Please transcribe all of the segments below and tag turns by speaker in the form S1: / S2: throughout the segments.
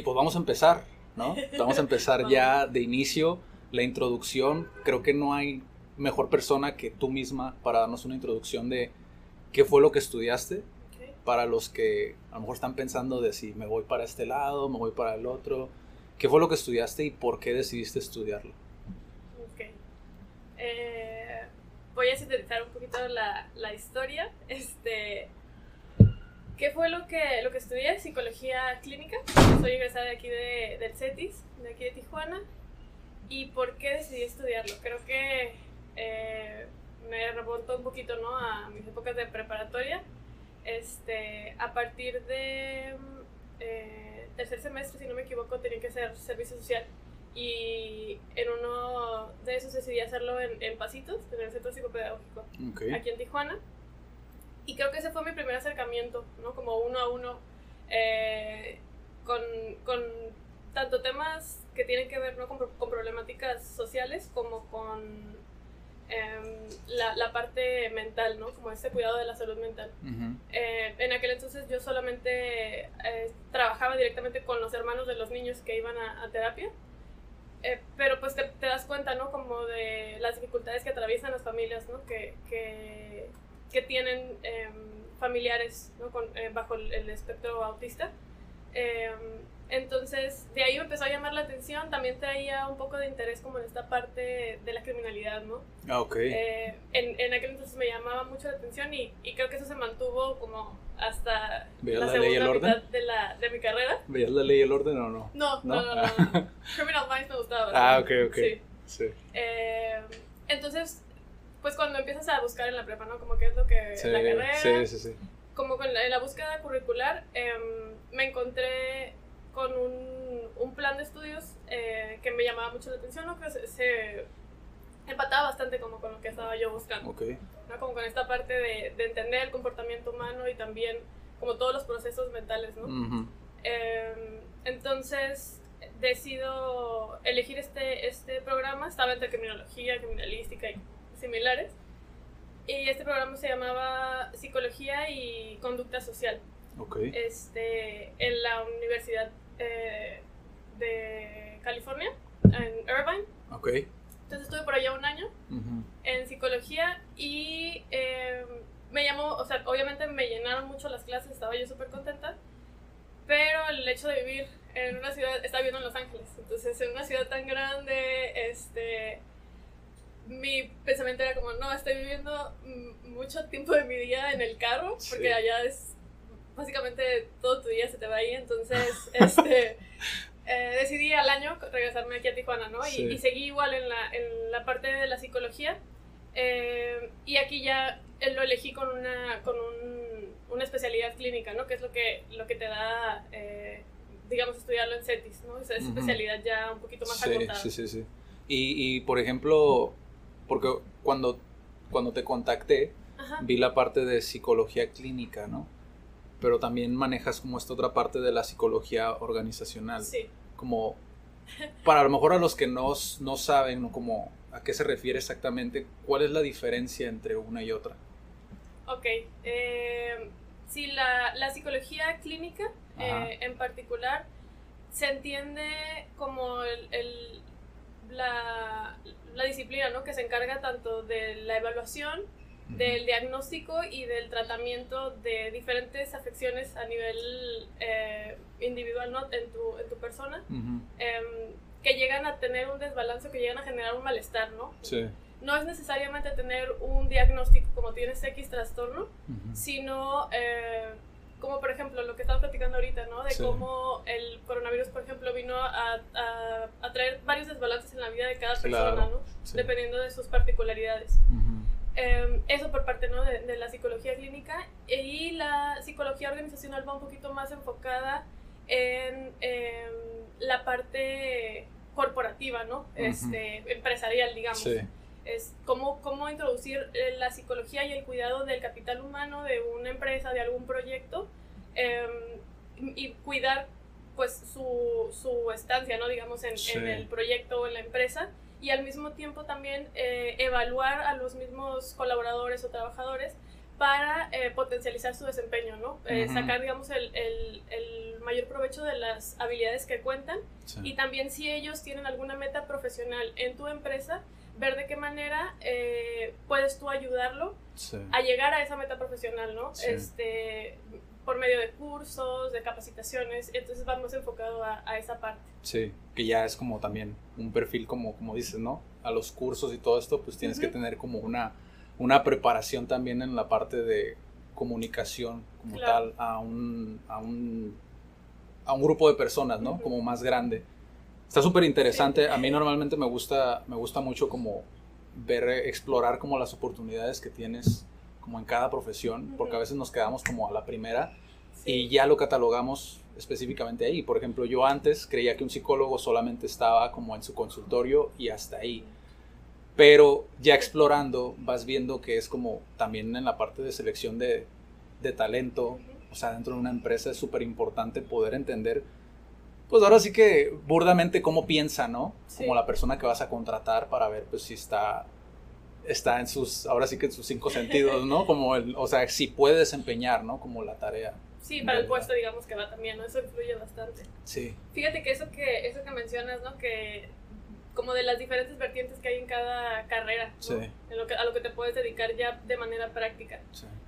S1: Y pues vamos a empezar, ¿no? Vamos a empezar ya de inicio la introducción. Creo que no hay mejor persona que tú misma para darnos una introducción de qué fue lo que estudiaste. Para los que a lo mejor están pensando de si me voy para este lado, me voy para el otro. ¿Qué fue lo que estudiaste y por qué decidiste estudiarlo?
S2: Ok. Eh, voy a sintetizar un poquito la, la historia. Este, ¿Qué fue lo que, lo que estudié? Psicología clínica. Soy egresada de aquí de, del CETIS, de aquí de Tijuana. ¿Y por qué decidí estudiarlo? Creo que eh, me remontó un poquito ¿no? a mis épocas de preparatoria. Este, a partir de eh, tercer semestre, si no me equivoco, tenía que hacer servicio social. Y en uno de esos decidí hacerlo en, en Pasitos, en el Centro Psicopedagógico, aquí en Tijuana. Y creo que ese fue mi primer acercamiento, ¿no? Como uno a uno, eh, con, con, tanto temas que tienen que ver ¿no? con, con problemáticas sociales como con em, la, la, parte mental, ¿no? Como ese cuidado de la salud mental. eh, en aquel entonces yo solamente eh, trabajaba directamente con los hermanos de los niños que iban a, a terapia. Pero pues te, te, das cuenta, ¿no? Como de las dificultades que atraviesan las familias, ¿no? Que, que que tienen eh, familiares ¿no? Con, eh, bajo el, el, espectro autista. Eh, entonces, de ahí me empezó a llamar la atención, también traía un poco de interés como en esta parte de la criminalidad, ¿no?
S1: Ah, ok.
S2: en, en aquel entonces me llamaba mucho la atención y, y creo que eso se mantuvo como hasta
S1: ¿Veías
S2: la,
S1: la
S2: segunda
S1: el orden?
S2: mitad de, la, de mi carrera.
S1: ¿Veías la ley y el orden o no?
S2: No, no, no, no. no. Criminal Minds me gustaba.
S1: Ah, ok, ok.
S2: Sí.
S1: sí.
S2: entonces, pues cuando empiezas a buscar en la prepa, ¿no? Como qué es lo que
S1: Sí,
S2: la carrera.
S1: sí, sí, sí.
S2: Como con la, en la búsqueda curricular, eh, me encontré con un, un plan de estudios eh, que me llamaba mucho la atención, ¿no? Que se, se, empataba bastante como con lo que estaba yo buscando.
S1: Ok.
S2: ¿no? Como con esta parte de, de, entender el comportamiento humano y también como todos los procesos mentales, ¿no?
S1: Uh -huh.
S2: eh, entonces decido elegir este, este programa, estaba entre criminología, criminalística y similares. Y este programa se llamaba Psicología y Conducta Social.
S1: Okay.
S2: Este, en la Universidad eh, de California, en Irvine.
S1: Okay.
S2: Entonces estuve por allá un año
S1: uh -huh.
S2: en psicología y eh, me llamó, o sea, obviamente me llenaron mucho las clases, estaba yo súper contenta, pero el hecho de vivir en una ciudad, estaba viviendo en Los Ángeles, entonces en una ciudad tan grande, este, mi pensamiento era como, no, estoy viviendo mucho tiempo de mi día en el carro, porque
S1: Sí.
S2: allá es básicamente todo tu día se te va ahí, entonces este, eh, decidí al año regresarme aquí a Tijuana, ¿no? Y,
S1: Sí.
S2: y seguí igual en la, en la parte de la psicología, eh, y aquí ya lo elegí con una, con un, una especialidad clínica, ¿no? Que es lo que, lo que te da, eh, digamos, estudiarlo en CETIS, ¿no? Esa
S1: Ujú.
S2: especialidad ya un poquito más
S1: Sí,
S2: acotada.
S1: sí, sí, sí. Y, y, por ejemplo, porque cuando, cuando te contacté,
S2: Ajá.
S1: vi la parte de psicología clínica, ¿no? Pero también manejas como esta otra parte de la psicología organizacional.
S2: Sí.
S1: Como, para a lo mejor a los que no, no saben, ¿no? Como, a qué se refiere exactamente, ¿cuál es la diferencia entre una y otra?
S2: Ok. Eh, sí, la, la, psicología clínica eh, en particular se entiende como el, el, la, la, disciplina ¿no? que se encarga tanto de la evaluación, uh -huh. del diagnóstico y del tratamiento de diferentes afecciones a nivel eh, individual ¿no? en, tu, en tu persona.
S1: Uh -huh.
S2: que llegan a tener un desbalance, que llegan a generar un malestar, ¿no?
S1: Sí.
S2: No es necesariamente tener un diagnóstico como tienes X trastorno, uh -huh. sino eh, como por ejemplo lo que estamos platicando ahorita, ¿no? De sí. cómo el coronavirus, por ejemplo, vino a, a, a, traer varios desbalances en la vida de cada persona,
S1: claro.
S2: ¿no?
S1: Sí.
S2: Dependiendo de sus particularidades.
S1: Uh -huh.
S2: eh, eso por parte, ¿no? De, de, la psicología clínica. Y la psicología organizacional va un poquito más enfocada en, en la parte corporativa, ¿no? Uh -huh. Este, empresarial, digamos.
S1: Sí.
S2: Es cómo, cómo introducir eh, la psicología y el cuidado del capital humano de una empresa, de algún proyecto, eh, y cuidar pues su, su estancia, ¿no? Digamos, en,
S1: sí.
S2: en, el proyecto o en la empresa, y al mismo tiempo también eh, evaluar a los mismos colaboradores o trabajadores para eh, potencializar su desempeño, ¿no? Eh, sacar, digamos, el, el, el, mayor provecho de las habilidades que cuentan y también si ellos tienen alguna meta profesional en tu empresa, ver de qué manera eh, puedes tú ayudarlo a llegar a esa meta profesional, ¿no? Este, por medio de cursos, de capacitaciones, entonces vamos enfocado a, a, esa parte.
S1: Sí, que ya es como también un perfil como, como dices, ¿no? A los cursos y todo esto, pues tienes que tener como una una preparación también en la parte de comunicación como tal a un, a un, a un grupo de personas, ¿no? Como más grande. Está súper interesante. A mí normalmente me gusta, me gusta mucho como ver, explorar como las oportunidades que tienes como en cada profesión, porque a veces nos quedamos como a la primera y ya lo catalogamos específicamente ahí. Por ejemplo, yo antes creía que un psicólogo solamente estaba como en su consultorio y hasta ahí. Pero ya explorando vas viendo que es como también en la parte de selección de, de talento, o sea, dentro de una empresa es súper importante poder entender, pues ahora sí que burdamente cómo piensa, ¿no? Como la persona que vas a contratar para ver pues si está está en sus, ahora sí que en sus cinco sentidos, ¿no? Como el, o sea, si puede desempeñar, ¿no? Como la tarea.
S2: Sí, para el puesto, digamos que va también, ¿no? Eso influye bastante.
S1: Sí.
S2: Fíjate que eso que, eso que mencionas, ¿no? Que como de las diferentes vertientes que hay en cada carrera, en lo que, a lo que te puedes dedicar ya de manera práctica.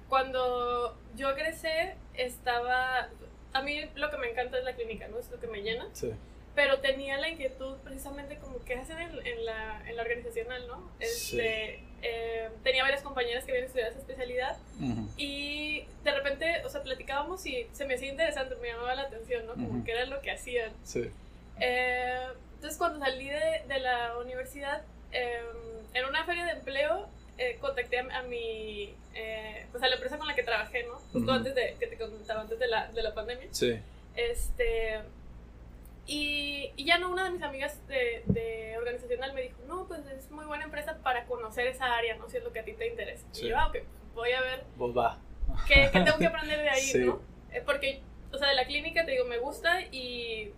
S2: Cuando yo egresé, estaba, a mí lo que me encanta es la clínica, ¿no? Es lo que me llena. Pero tenía la inquietud precisamente como qué hacen en, la, en la organizacional, ¿no? Este, eh, tenía varias compañeras que habían estudiado esa especialidad y de repente, o sea, platicábamos y se me hacía interesante, me llamaba la atención, ¿no? Como que era lo que hacían.
S1: Sí.
S2: Eh, entonces cuando salí de, de la universidad, em, en una feria de empleo, eh, contacté a, mi, eh, pues a la empresa con la que trabajé, ¿no? Justo antes de, que te comentaba, antes de la, de la pandemia.
S1: Sí.
S2: Este, y, y, ya no, una de mis amigas de, de, organizacional me dijo, no, pues es muy buena empresa para conocer esa área, ¿no? Si es lo que a ti te interesa. Y yo, ah, ok, voy a ver.
S1: Vos va.
S2: ¿Qué, ¿Qué, tengo que aprender de ahí, no? porque, o sea, de la clínica, te digo, me gusta y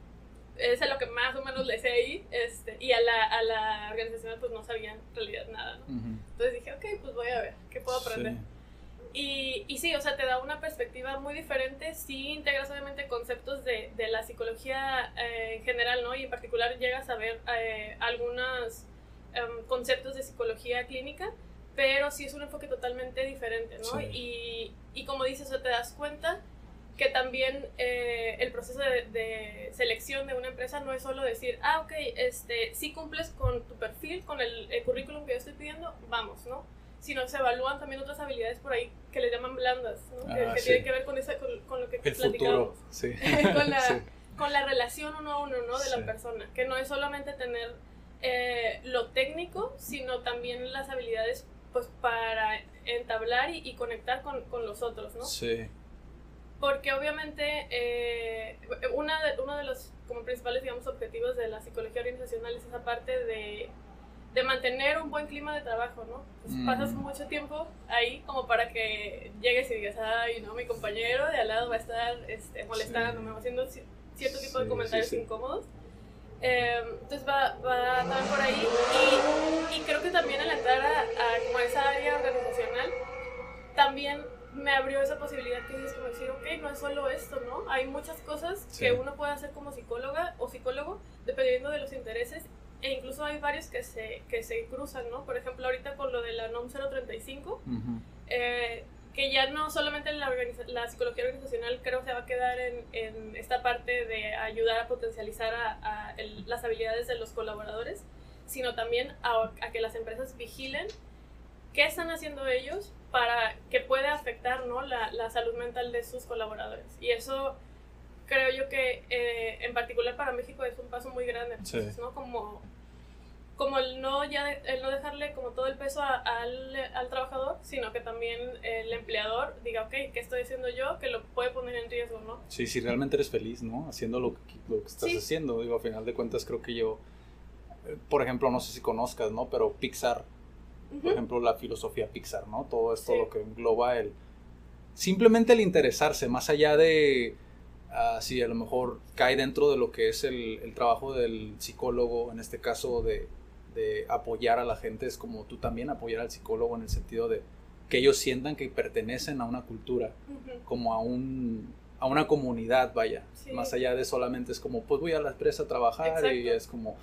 S2: es a lo que más o menos le sé ahí, este, y a la, a la organización pues no sabían en realidad nada, ¿no? Entonces dije, ok, pues voy a ver, ¿qué puedo aprender? Y, y, sí, o sea, te da una perspectiva muy diferente, sí integras obviamente conceptos de, de la psicología eh, en general, ¿no? Y en particular llegas a ver eh, algunos em, conceptos de psicología clínica, pero sí es un enfoque totalmente diferente, ¿no? Y, y como dices, o sea, te das cuenta que también eh, el proceso de, selección de una empresa no es solo decir, ah, ok, este, si cumples con tu perfil, con el, currículum que yo estoy pidiendo, vamos, ¿no? Sino se evalúan también otras habilidades por ahí que le llaman blandas, ¿no? que, ah, tienen que ver con, esa, con, lo que
S1: el platicamos. sí.
S2: con, la, con la relación uno a uno, ¿no? De la persona, que no es solamente tener eh, lo técnico, sino también las habilidades pues para entablar y, y conectar con, con los otros, ¿no?
S1: Sí
S2: porque obviamente eh, una de, uno de los como principales digamos, objetivos de la psicología organizacional es esa parte de, de mantener un buen clima de trabajo, ¿no? Pues pasas mucho tiempo ahí como para que llegues y digas, ay, no, mi compañero de al lado va a estar este, molestándome o haciendo cierto tipo de comentarios incómodos. Em, entonces va, va a estar por ahí y, y, creo que también al entrar a, a, como esa área organizacional, también me abrió esa posibilidad que dices como decir, ok, no es solo esto, ¿no? Hay muchas cosas que uno puede hacer como psicóloga o psicólogo dependiendo de los intereses e incluso hay varios que se, que se cruzan, ¿no? Por ejemplo, ahorita con lo de la NOM 035, eh, que ya no solamente la, la, psicología organizacional creo se va a quedar en, en esta parte de ayudar a potencializar a, las habilidades de los colaboradores, sino también a, a que las empresas vigilen qué están haciendo ellos para que pueda afectar ¿no? la, la salud mental de sus colaboradores. Y eso creo yo que eh, en particular para México es un paso muy grande, ¿no? Como, como el no ya el no dejarle como todo el peso al, al, trabajador, sino que también el empleador diga, ok, ¿qué estoy haciendo yo? Que lo puede poner en riesgo, ¿no?
S1: Sí, si realmente eres feliz, ¿no? Haciendo lo que, lo que estás haciendo, digo, a final de cuentas creo que yo, eh, por ejemplo, no sé si conozcas, ¿no? Pero Pixar por ejemplo, la filosofía Pixar, ¿no? Todo esto lo que engloba el... Simplemente el interesarse, más allá de uh, si a lo mejor cae dentro de lo que es el, el trabajo del psicólogo, en este caso de, de, apoyar a la gente, es como tú también apoyar al psicólogo en el sentido de, que ellos sientan que pertenecen a una cultura, como a un a una comunidad, vaya, más allá de solamente es como, pues voy a la empresa a trabajar y es como,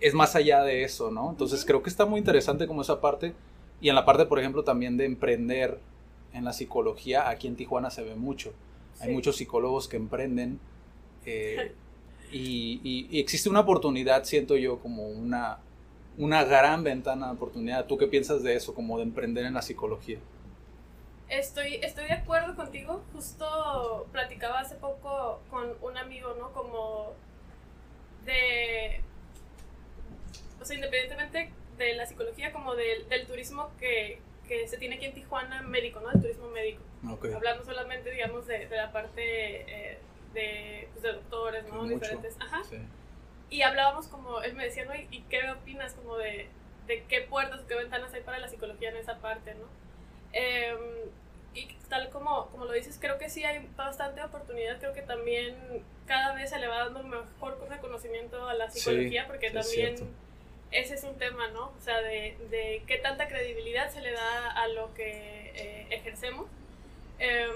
S1: es más allá de eso, ¿no? Entonces creo que está muy interesante como esa parte y en la parte, por ejemplo, también de emprender en la psicología, aquí en Tijuana se ve mucho. Hay muchos psicólogos que emprenden eh, y, existe una oportunidad, siento yo, como una, una gran ventana de oportunidad. ¿Tú qué piensas de eso, como de emprender en la psicología?
S2: Estoy, estoy de acuerdo contigo. Justo platicaba hace poco con un amigo, ¿no? Como de... O sea, independientemente de la psicología, como del, del turismo que, que se tiene aquí en Tijuana médico, ¿no? El turismo médico. Hablando solamente, digamos, de, de la parte eh, de, pues, de, doctores, ¿no? Diferentes. Ajá. Y hablábamos como, él me decía, ¿no? ¿Y, qué opinas como de, de qué puertas o qué ventanas hay para la psicología en esa parte, ¿no? Em, y tal como, como lo dices, creo que sí hay bastante oportunidad, creo que también cada vez se le va dando mejor reconocimiento a la psicología, porque también ese es un tema, ¿no? O sea, de, de, qué tanta credibilidad se le da a lo que eh, ejercemos. Em,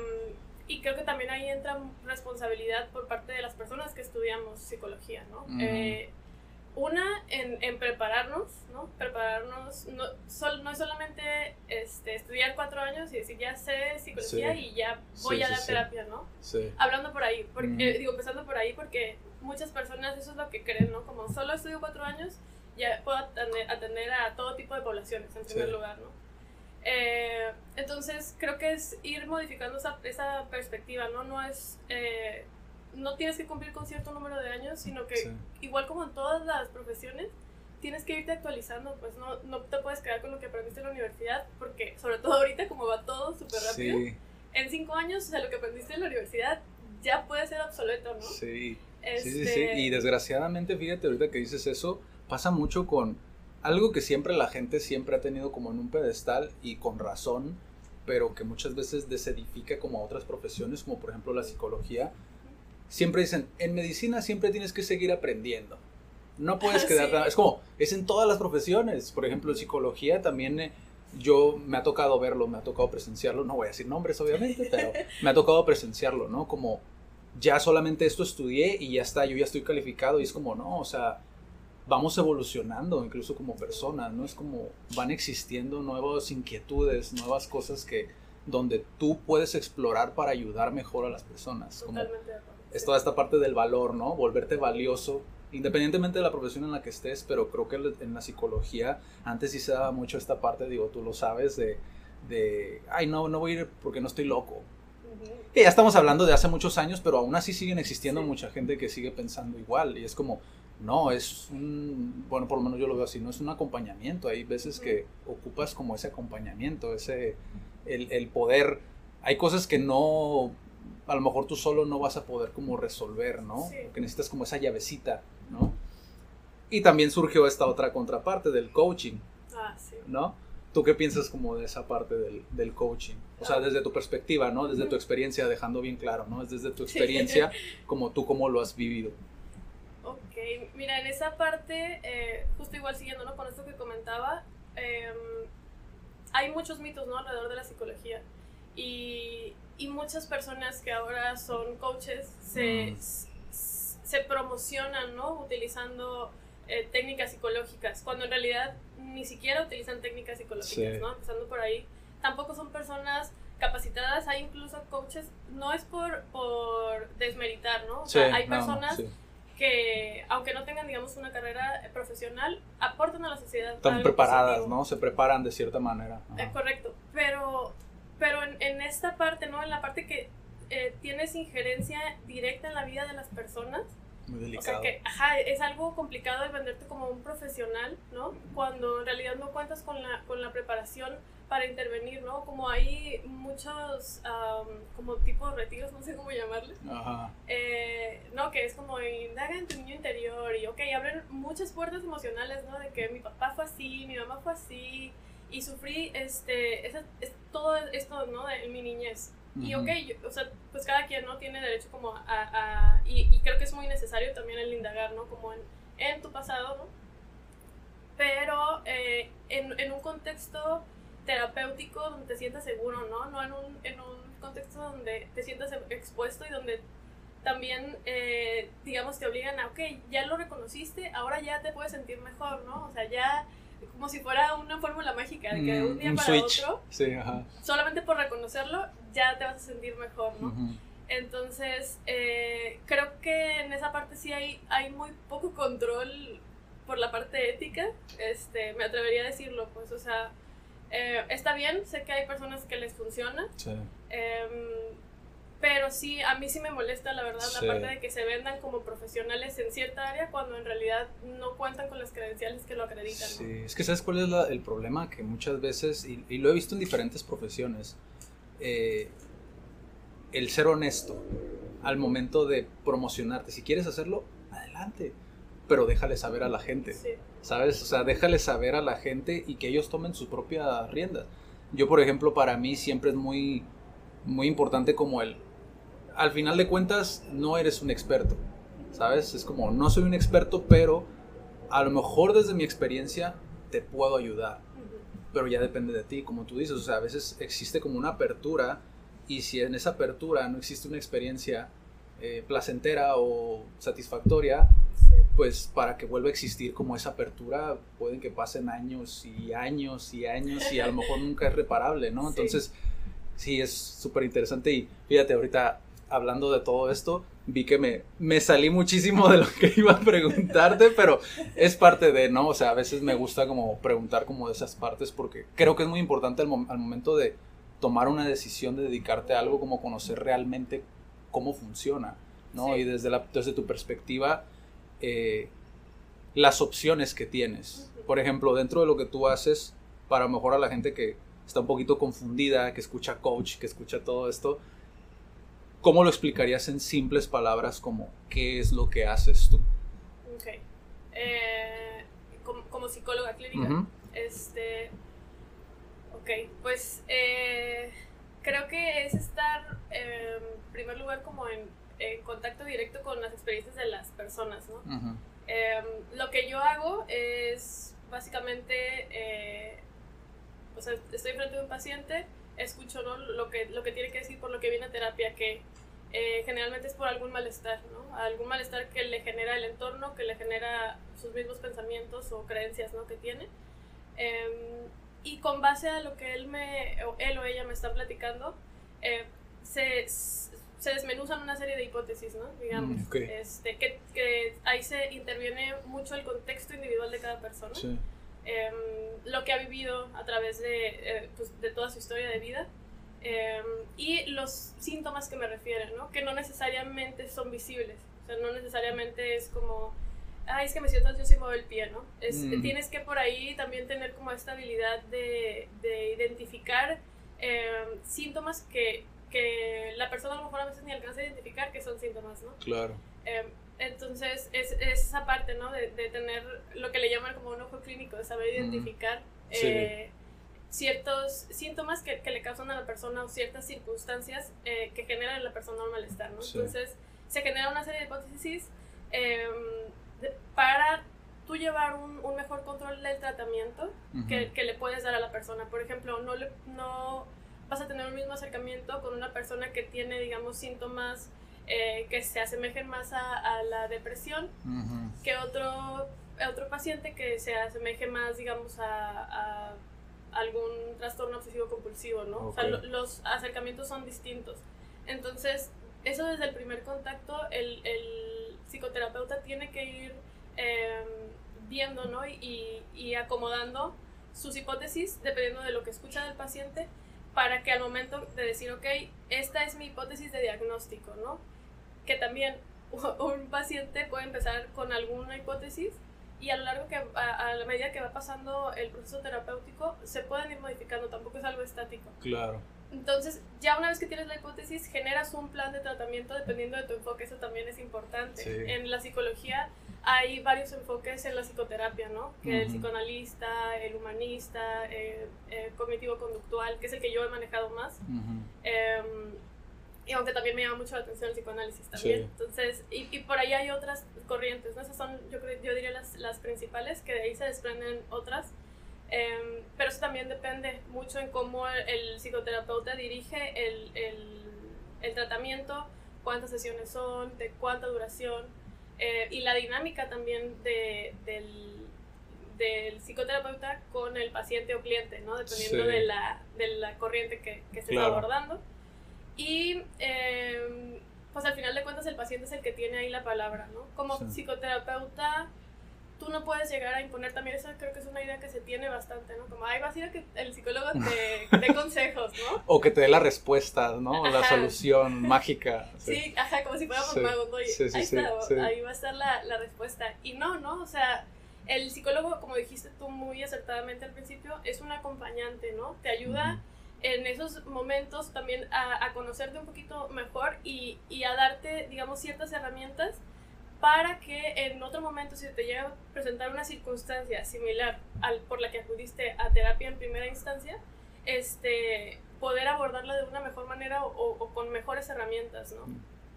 S2: y creo que también ahí entra responsabilidad por parte de las personas que estudiamos psicología, ¿no? Eh, una, en, en, prepararnos, ¿no? Prepararnos, no, no es solamente este, estudiar cuatro años y decir, ya sé psicología y ya voy a dar terapia, ¿no? Hablando por ahí, porque, digo, empezando por ahí, porque muchas personas eso es lo que creen, ¿no? Como solo estudio cuatro años, ya puedo atender, a todo tipo de poblaciones, en primer lugar, ¿no? Eh, entonces, creo que es ir modificando esa, esa perspectiva, ¿no? No es... Eh, no tienes que cumplir con cierto número de años, sino que igual como en todas las profesiones, tienes que irte actualizando, pues no, no te puedes quedar con lo que aprendiste en la universidad, porque sobre todo ahorita como va todo súper rápido, en cinco años, o sea, lo que aprendiste en la universidad ya puede ser obsoleto, ¿no?
S1: Sí. Sí, sí, sí. Y desgraciadamente, fíjate, ahorita que dices eso, pasa mucho con algo que siempre la gente siempre ha tenido como en un pedestal y con razón, pero que muchas veces desedifica como a otras profesiones, como por ejemplo la psicología, siempre dicen, en medicina siempre tienes que seguir aprendiendo. No puedes quedar... Es como, es en todas las profesiones. Por ejemplo, en psicología también eh, yo me ha tocado verlo, me ha tocado presenciarlo. No voy a decir nombres, obviamente, pero me ha tocado presenciarlo, ¿no? Como, ya solamente esto estudié y ya está, yo ya estoy calificado y es como, no, o sea, vamos evolucionando incluso como personas, ¿no? Es como van existiendo nuevas inquietudes, nuevas cosas que donde tú puedes explorar para ayudar mejor a las personas. Totalmente es toda esta parte del valor, ¿no? Volverte valioso, independientemente de la profesión en la que estés, pero creo que en la psicología antes sí se daba mucho esta parte, digo, tú lo sabes, de, de ay, no, no voy a ir porque no estoy loco. Que ya estamos hablando de hace muchos años, pero aún así siguen existiendo mucha gente que sigue pensando igual. Y es como, no, es un, bueno, por lo menos yo lo veo así, no es un acompañamiento. Hay veces que ocupas como ese acompañamiento, ese, el, el poder. Hay cosas que no a lo mejor tú solo no vas a poder como resolver, ¿no? Que necesitas como esa llavecita, ¿no? Y también surgió esta otra contraparte del coaching, ah, sí. ¿no? ¿Tú qué piensas como de esa parte del, del coaching? O sea, desde tu perspectiva, ¿no? Desde tu experiencia, dejando bien claro, ¿no? Es desde tu experiencia, como tú cómo lo has vivido.
S2: Ok, mira, en esa parte, eh, justo igual siguiendo ¿no? con esto que comentaba, em, hay muchos mitos, ¿no? Alrededor de la psicología. Y, y muchas personas que ahora son coaches se, mm. se promocionan, ¿no? Utilizando eh, técnicas psicológicas, cuando en realidad ni siquiera utilizan técnicas psicológicas, ¿no? Empezando por ahí. Tampoco son personas capacitadas, hay incluso coaches, no es por, por desmeritar, ¿no? O sea, hay personas que, aunque no tengan, digamos, una carrera profesional, aportan a la sociedad.
S1: Están preparadas, ¿no? Se preparan de cierta manera.
S2: Es correcto, pero pero en, esta parte, ¿no? En la parte que eh, tienes injerencia directa en la vida de las personas.
S1: Muy delicado.
S2: O sea que, ajá, es algo complicado de venderte como un profesional, ¿no? Cuando en realidad no cuentas con la, con la preparación para intervenir, ¿no? Como hay muchos, como tipo de retiros, no sé cómo llamarle. Ajá. Eh, no, que es como indaga en tu niño interior y, ok, abren muchas puertas emocionales, ¿no? De que mi papá fue así, mi mamá fue así, y sufrí este, esa, es, todo esto, ¿no? De mi niñez. Y ok, o sea, pues cada quien, ¿no? Tiene derecho como a... a y, y, creo que es muy necesario también el indagar, ¿no? Como en, en tu pasado, ¿no? Pero eh, en, en, un contexto terapéutico donde te sientas seguro, ¿no? No en un, en un contexto donde te sientas expuesto y donde también, eh, digamos, te obligan a, ok, ya lo reconociste, ahora ya te puedes sentir mejor, ¿no? O sea, ya como si fuera una fórmula mágica, de que de un día para otro,
S1: sí, ajá.
S2: solamente por reconocerlo, ya te vas a sentir mejor, ¿no? Entonces, eh, creo que en esa parte sí hay, hay muy poco control por la parte ética, este, me atrevería a decirlo, pues, o sea, eh, está bien, sé que hay personas que les funciona, sí. Em, pero sí, a mí sí me molesta, la verdad, la parte de que se vendan como profesionales en cierta área cuando en realidad no cuentan con las credenciales que lo acreditan.
S1: Sí, es que ¿sabes cuál es el problema? Que muchas veces, y, lo he visto en diferentes profesiones, eh, el ser honesto al momento de promocionarte. Si quieres hacerlo, adelante, pero déjale saber a la gente. ¿Sabes? O sea, déjale saber a la gente y que ellos tomen su propia rienda. Yo, por ejemplo, para mí siempre es muy, muy importante como el al final de cuentas no eres un experto, ¿sabes? Es como, no soy un experto, pero a lo mejor desde mi experiencia te puedo ayudar, pero ya depende de ti, como tú dices, o sea, a veces existe como una apertura y si en esa apertura no existe una experiencia eh, placentera o satisfactoria, pues para que vuelva a existir como esa apertura pueden que pasen años y años y años y a lo mejor nunca es reparable, ¿no? Entonces, sí, es súper interesante y fíjate, ahorita hablando de todo esto, vi que me, me salí muchísimo de lo que iba a preguntarte, pero es parte de, ¿no? O sea, a veces me gusta como preguntar como de esas partes porque creo que es muy importante al, momento de tomar una decisión de dedicarte a algo, como conocer realmente cómo funciona, ¿no? Y desde, la, desde tu perspectiva, eh, las opciones que tienes. Por ejemplo, dentro de lo que tú haces, para mejorar a la gente que está un poquito confundida, que escucha coach, que escucha todo esto, ¿Cómo lo explicarías en simples palabras como qué es lo que haces tú?
S2: Ok. Eh, como, psicóloga clínica, este... Ok, pues eh, creo que es estar en primer lugar como en, contacto directo con las experiencias de las personas, ¿no? Em, lo que yo hago es básicamente, eh, o sea, estoy frente a un paciente, escucho lo, que, lo que tiene que decir por lo que viene a terapia, que eh, generalmente es por algún malestar, ¿no? Algún malestar que le genera el entorno, que le genera sus mismos pensamientos o creencias, ¿no? Que tiene. Em, y con base a lo que él, me, o él o ella me está platicando, eh, se, se, desmenuzan una serie de hipótesis, ¿no? Digamos, mm, este, que, que, ahí se interviene mucho el contexto individual de cada persona. Em, lo que ha vivido a través de, eh, pues, de toda su historia de vida Em, y los síntomas que me refieren, ¿no? Que no necesariamente son visibles. O sea, no necesariamente es como, ay, es que me siento ansioso y muevo el pie, ¿no? Es, mm. Tienes que por ahí también tener como esta habilidad de, de identificar em, síntomas que, que, la persona a lo mejor a veces ni alcanza a identificar que son síntomas, ¿no?
S1: Claro.
S2: Em, entonces, es, es, esa parte, ¿no? De, de, tener lo que le llaman como un ojo clínico, de saber identificar. Eh, ciertos síntomas que, que, le causan a la persona o ciertas circunstancias eh, que generan en la persona un malestar, ¿no? Entonces, se genera una serie de hipótesis em, para tú llevar un, un, mejor control del tratamiento que, que, le puedes dar a la persona. Por ejemplo, no, le, no vas a tener un mismo acercamiento con una persona que tiene, digamos, síntomas eh, que se asemejen más a, a la depresión que otro, otro paciente que se asemeje más, digamos, a, a algún trastorno obsesivo compulsivo, ¿no? O sea, los acercamientos son distintos. Entonces, eso desde el primer contacto, el, el psicoterapeuta tiene que ir em, viendo, ¿no? Y, y, acomodando sus hipótesis dependiendo de lo que escucha del paciente para que al momento de decir, ok, esta es mi hipótesis de diagnóstico, ¿no? Que también un paciente puede empezar con alguna hipótesis y a lo largo que a, la medida que va pasando el proceso terapéutico se pueden ir modificando, tampoco es algo estático.
S1: Claro.
S2: Entonces, ya una vez que tienes la hipótesis, generas un plan de tratamiento dependiendo de tu enfoque, eso también es importante. En la psicología hay varios enfoques en la psicoterapia, ¿no? Que el psicoanalista, el humanista, el, cognitivo-conductual, que es el que yo he manejado más. Y aunque también me llama mucho la atención el psicoanálisis también. Entonces, y, y, por ahí hay otras corrientes, ¿no? Esas son, yo, creo, yo diría, las, las principales, que de ahí se desprenden otras. Em, pero eso también depende mucho en cómo el, psicoterapeuta dirige el, el, tratamiento, cuántas sesiones son, de cuánta duración eh, y la dinámica también de, del, del, psicoterapeuta con el paciente o cliente, ¿no? dependiendo de, la, de la corriente que, que se está abordando. Y em, pues al final de cuentas el paciente es el que tiene ahí la palabra, ¿no? Como psicoterapeuta tú no puedes llegar a imponer también, esa creo que es una idea que se tiene bastante, ¿no? Como, ay, vas a ir a que el psicólogo te dé consejos, ¿no?
S1: O que te dé la respuesta, ¿no? La solución mágica.
S2: Sí. ajá, como si fuéramos magos, ¿no? ahí está, ahí va a estar la, la respuesta. Y no, ¿no? O sea, el psicólogo, como dijiste tú muy acertadamente al principio, es un acompañante, ¿no? Te ayuda en esos momentos también a, a, conocerte un poquito mejor y, y a darte, digamos, ciertas herramientas para que en otro momento, si te llega a presentar una circunstancia similar al por la que acudiste a terapia en primera instancia, este, poder abordarla de una mejor manera o, con mejores herramientas, ¿no?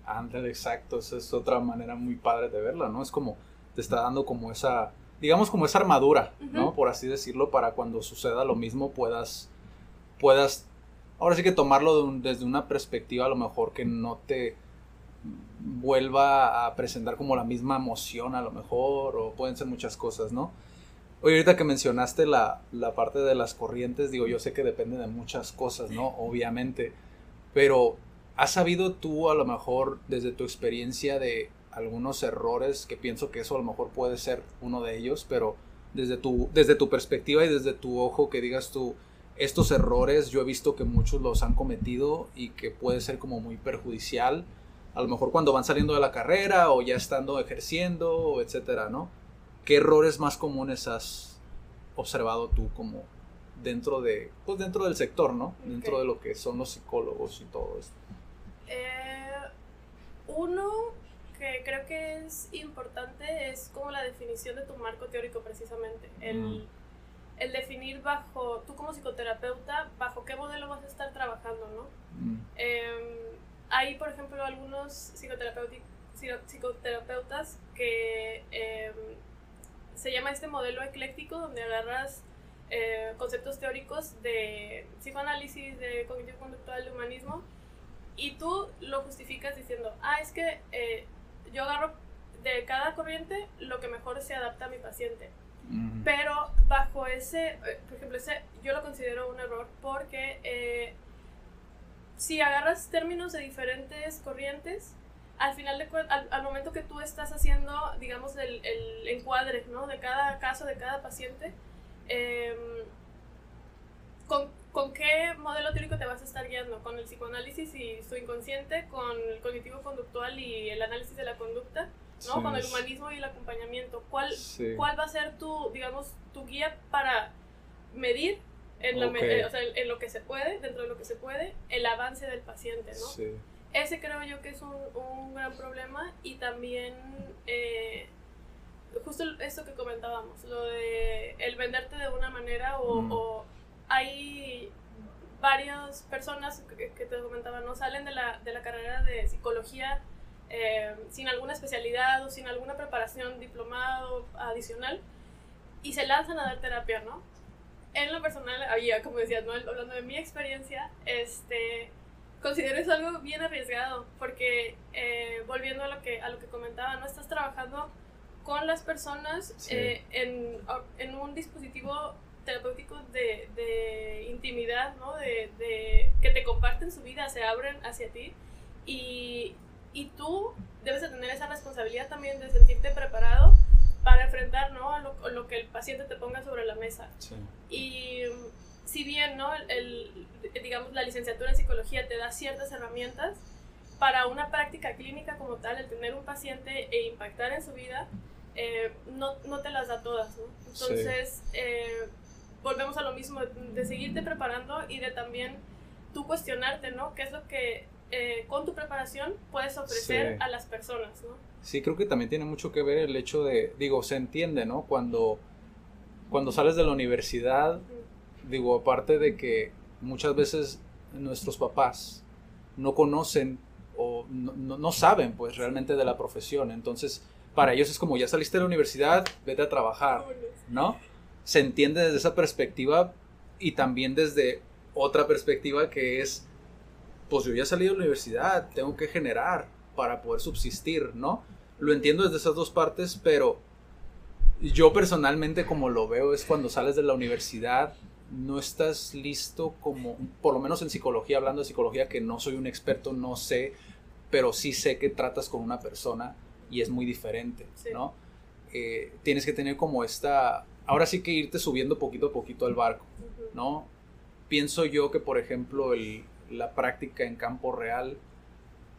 S1: Ándale, exacto, esa es otra manera muy padre de verla, ¿no? Es como, te está dando como esa, digamos como esa armadura, ¿no? Por así decirlo, para cuando suceda lo mismo puedas, puedas, ahora sí que tomarlo desde una perspectiva a lo mejor que no te vuelva a presentar como la misma emoción a lo mejor, o pueden ser muchas cosas, ¿no? Oye, ahorita que mencionaste la, la parte de las corrientes, digo, yo sé que depende de muchas cosas, ¿no? Obviamente, pero ¿has sabido tú a lo mejor desde tu experiencia de algunos errores, que pienso que eso a lo mejor puede ser uno de ellos, pero desde tu, desde tu perspectiva y desde tu ojo que digas tú, estos errores yo he visto que muchos los han cometido y que puede ser como muy perjudicial a lo mejor cuando van saliendo de la carrera o ya estando ejerciendo, etcétera, ¿no? ¿Qué errores más comunes has observado tú como dentro de, pues dentro del sector, ¿no? Dentro de lo que son los psicólogos y todo esto.
S2: Eh, uno que creo que es importante es como la definición de tu marco teórico precisamente. El, el definir bajo, tú como psicoterapeuta, bajo qué modelo vas a estar trabajando, ¿no? Eh, hay, por ejemplo, algunos psicoterapeutas que em, se llama este modelo ecléctico, donde agarras eh, conceptos teóricos de psicoanálisis, de cognitivo conductual, de humanismo, y tú lo justificas diciendo, ah, es que eh, yo agarro de cada corriente lo que mejor se adapta a mi paciente. Pero bajo ese, eh, por ejemplo, ese yo lo considero un error porque si agarras términos de diferentes corrientes, al final de al, al momento que tú estás haciendo, digamos, el, el, encuadre, ¿no? De cada caso, de cada paciente, em, ¿con, ¿con, qué modelo teórico te vas a estar guiando? ¿Con el psicoanálisis y su inconsciente? ¿Con el cognitivo conductual y el análisis de la conducta? ¿no? con el humanismo y el acompañamiento. ¿Cuál, ¿Cuál va a ser tu, digamos, tu guía para medir en, o sea, en, lo que se puede, dentro de lo que se puede, el avance del paciente, ¿no? Sí. Ese creo yo que es un, un gran problema y también eh, justo esto que comentábamos, lo de el venderte de una manera o, mm. o hay varias personas que, te comentaba, no salen de la, de la carrera de psicología eh, sin alguna especialidad o sin alguna preparación diplomado adicional y se lanzan a dar terapia, ¿no? En lo personal, había, como decías, ¿no? hablando de mi experiencia, este, considero eso algo bien arriesgado, porque eh, volviendo a lo, que, a lo que comentaba, no estás trabajando con las personas eh, en, en, un dispositivo terapéutico de, de intimidad, ¿no? De, de, que te comparten su vida, se abren hacia ti y, y tú debes de tener esa responsabilidad también de sentirte preparado para enfrentar ¿no? a lo, lo, que el paciente te ponga sobre la mesa. Y si bien ¿no? el, digamos, la licenciatura en psicología te da ciertas herramientas, para una práctica clínica como tal, el tener un paciente e impactar en su vida, eh, no, no, te las da todas. ¿no? Entonces, eh, volvemos a lo mismo, de, seguirte preparando y de también tú cuestionarte, ¿no? ¿Qué es lo que eh, con tu preparación puedes ofrecer a las personas, ¿no?
S1: Sí, creo que también tiene mucho que ver el hecho de, digo, se entiende, ¿no? Cuando, cuando sales de la universidad, digo, aparte de que muchas veces nuestros papás no conocen o no, no, saben, pues, realmente de la profesión. Entonces, para ellos es como, ya saliste de la universidad, vete a trabajar, ¿no? se entiende desde esa perspectiva y también desde otra perspectiva que es, pues yo ya salí de la universidad, tengo que generar para poder subsistir, ¿no? Lo entiendo desde esas dos partes, pero yo personalmente como lo veo es cuando sales de la universidad no estás listo como, por lo menos en psicología, hablando de psicología, que no soy un experto, no sé, pero sí sé que tratas con una persona y es muy diferente, ¿no? Eh, tienes que tener como esta, ahora sí que irte subiendo poquito a poquito al barco, ¿no? Pienso yo que, por ejemplo, el, la práctica en campo real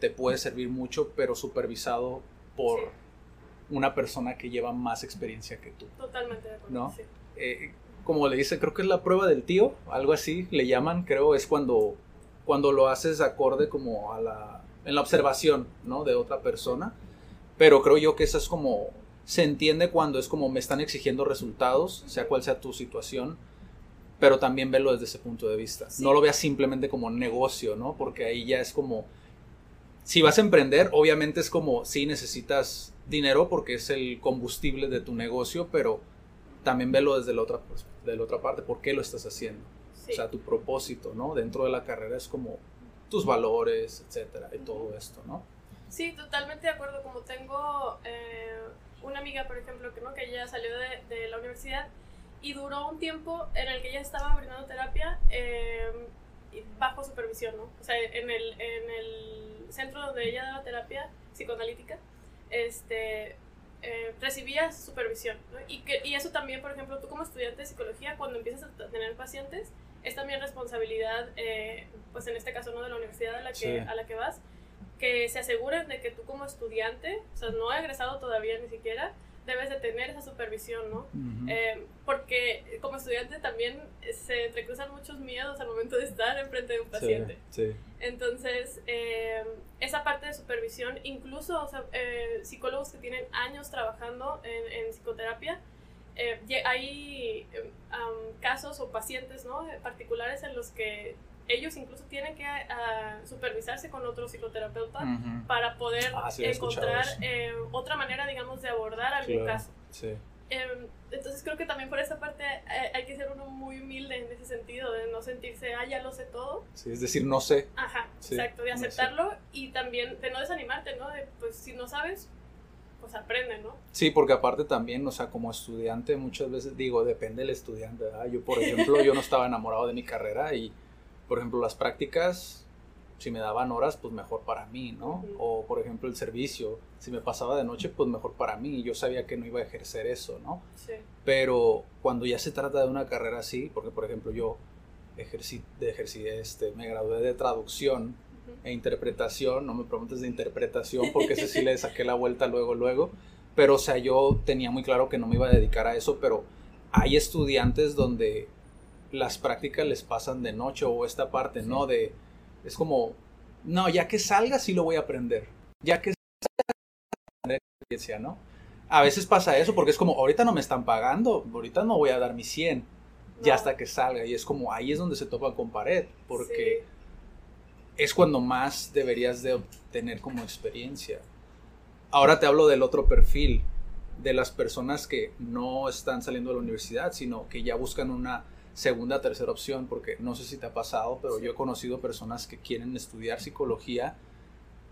S1: te puede servir mucho, pero supervisado por una persona que lleva más experiencia que tú.
S2: Totalmente de acuerdo.
S1: ¿no? Eh, como le dice, creo que es la prueba del tío, algo así le llaman, creo, es cuando, cuando lo haces acorde como a la, en la observación, ¿no? De otra persona. Pero creo yo que eso es como, se entiende cuando es como me están exigiendo resultados, sea cual sea tu situación, pero también verlo desde ese punto de vista. No lo veas simplemente como negocio, ¿no? Porque ahí ya es como, si vas a emprender, obviamente es como, sí necesitas dinero porque es el combustible de tu negocio, pero también velo desde la otra, de la otra parte, ¿por qué lo estás haciendo? O sea, tu propósito, ¿no? Dentro de la carrera es como tus valores, etcétera, y todo esto, ¿no?
S2: Sí, totalmente de acuerdo. Como tengo eh, una amiga, por ejemplo, que, ¿no? que ella salió de, de, la universidad y duró un tiempo en el que ella estaba brindando terapia eh, bajo supervisión, ¿no? O sea, en el, en el centro donde ella daba terapia psicoanalítica, este, eh, recibías supervisión. Y, que, y eso también, por ejemplo, tú como estudiante de psicología, cuando empiezas a tener pacientes, es también responsabilidad, eh, pues en este caso no de la universidad a la que, a la que vas, que se aseguren de que tú como estudiante, o sea, no egresado todavía ni siquiera, debes de tener esa supervisión, ¿no? Eh, porque como estudiante también se entrecruzan muchos miedos al momento de estar enfrente de un paciente.
S1: Sí,
S2: Entonces, eh, esa parte de supervisión, incluso o sea, eh, psicólogos que tienen años trabajando en, psicoterapia, hay casos o pacientes ¿no? particulares en los que ellos incluso tienen que ah, supervisarse con otro psicoterapeuta para poder ah, encontrar eh, otra manera, digamos, de abordar algún caso. Em, entonces creo que también por esa parte eh, hay que ser uno muy humilde en ese sentido, de no sentirse, ah, ya lo sé todo.
S1: Sí, es decir, no sé.
S2: Ajá, exacto, de aceptarlo y también de no desanimarte, ¿no? De, pues si no sabes, pues aprende, ¿no?
S1: Sí, porque aparte también, o sea, como estudiante muchas veces digo, depende del estudiante, ¿verdad? Yo, por ejemplo, yo no estaba enamorado de mi carrera y por ejemplo, las prácticas, si me daban horas, pues mejor para mí, ¿no? O, por ejemplo, el servicio, si me pasaba de noche, pues mejor para mí. Yo sabía que no iba a ejercer eso, ¿no?
S2: Sí.
S1: Pero cuando ya se trata de una carrera así, porque, por ejemplo, yo ejercí, de ejercí, este, me gradué de traducción e interpretación, no me preguntes de interpretación, porque ese sí le saqué la vuelta luego, luego. Pero, o sea, yo tenía muy claro que no me iba a dedicar a eso, pero hay estudiantes donde las prácticas les pasan de noche o esta parte, ¿no? De, es como, no, ya que salga sí lo voy a aprender. Ya que salga, experiencia, ¿no? A veces pasa eso porque es como, ahorita no me están pagando, ahorita no voy a dar mi 100, ya hasta que salga. Y es como, ahí es donde se topa con pared, porque es cuando más deberías de obtener como experiencia. Ahora te hablo del otro perfil, de las personas que no están saliendo de la universidad, sino que ya buscan una segunda, tercera opción, porque no sé si te ha pasado, pero yo he conocido personas que quieren estudiar psicología.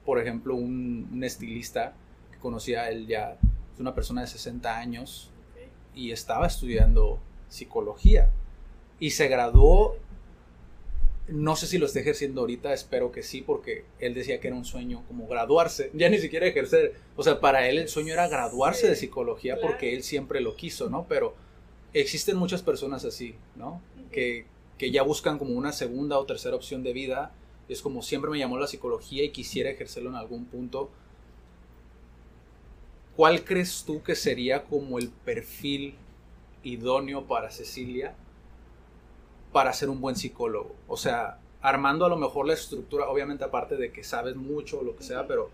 S1: Por ejemplo, un, estilista que conocía él ya, es una persona de 60 años y estaba estudiando psicología y se graduó. No sé si lo esté ejerciendo ahorita, espero que sí, porque él decía que era un sueño como graduarse, ya ni siquiera ejercer. O sea, para él el sueño era graduarse de psicología porque él siempre lo quiso, ¿no? Pero existen muchas personas así, ¿no? Que, ya buscan como una segunda o tercera opción de vida. Es como siempre me llamó la psicología y quisiera ejercerlo en algún punto. ¿Cuál crees tú que sería como el perfil idóneo para Cecilia para ser un buen psicólogo? O sea, armando a lo mejor la estructura, obviamente aparte de que sabes mucho o lo que sea, pero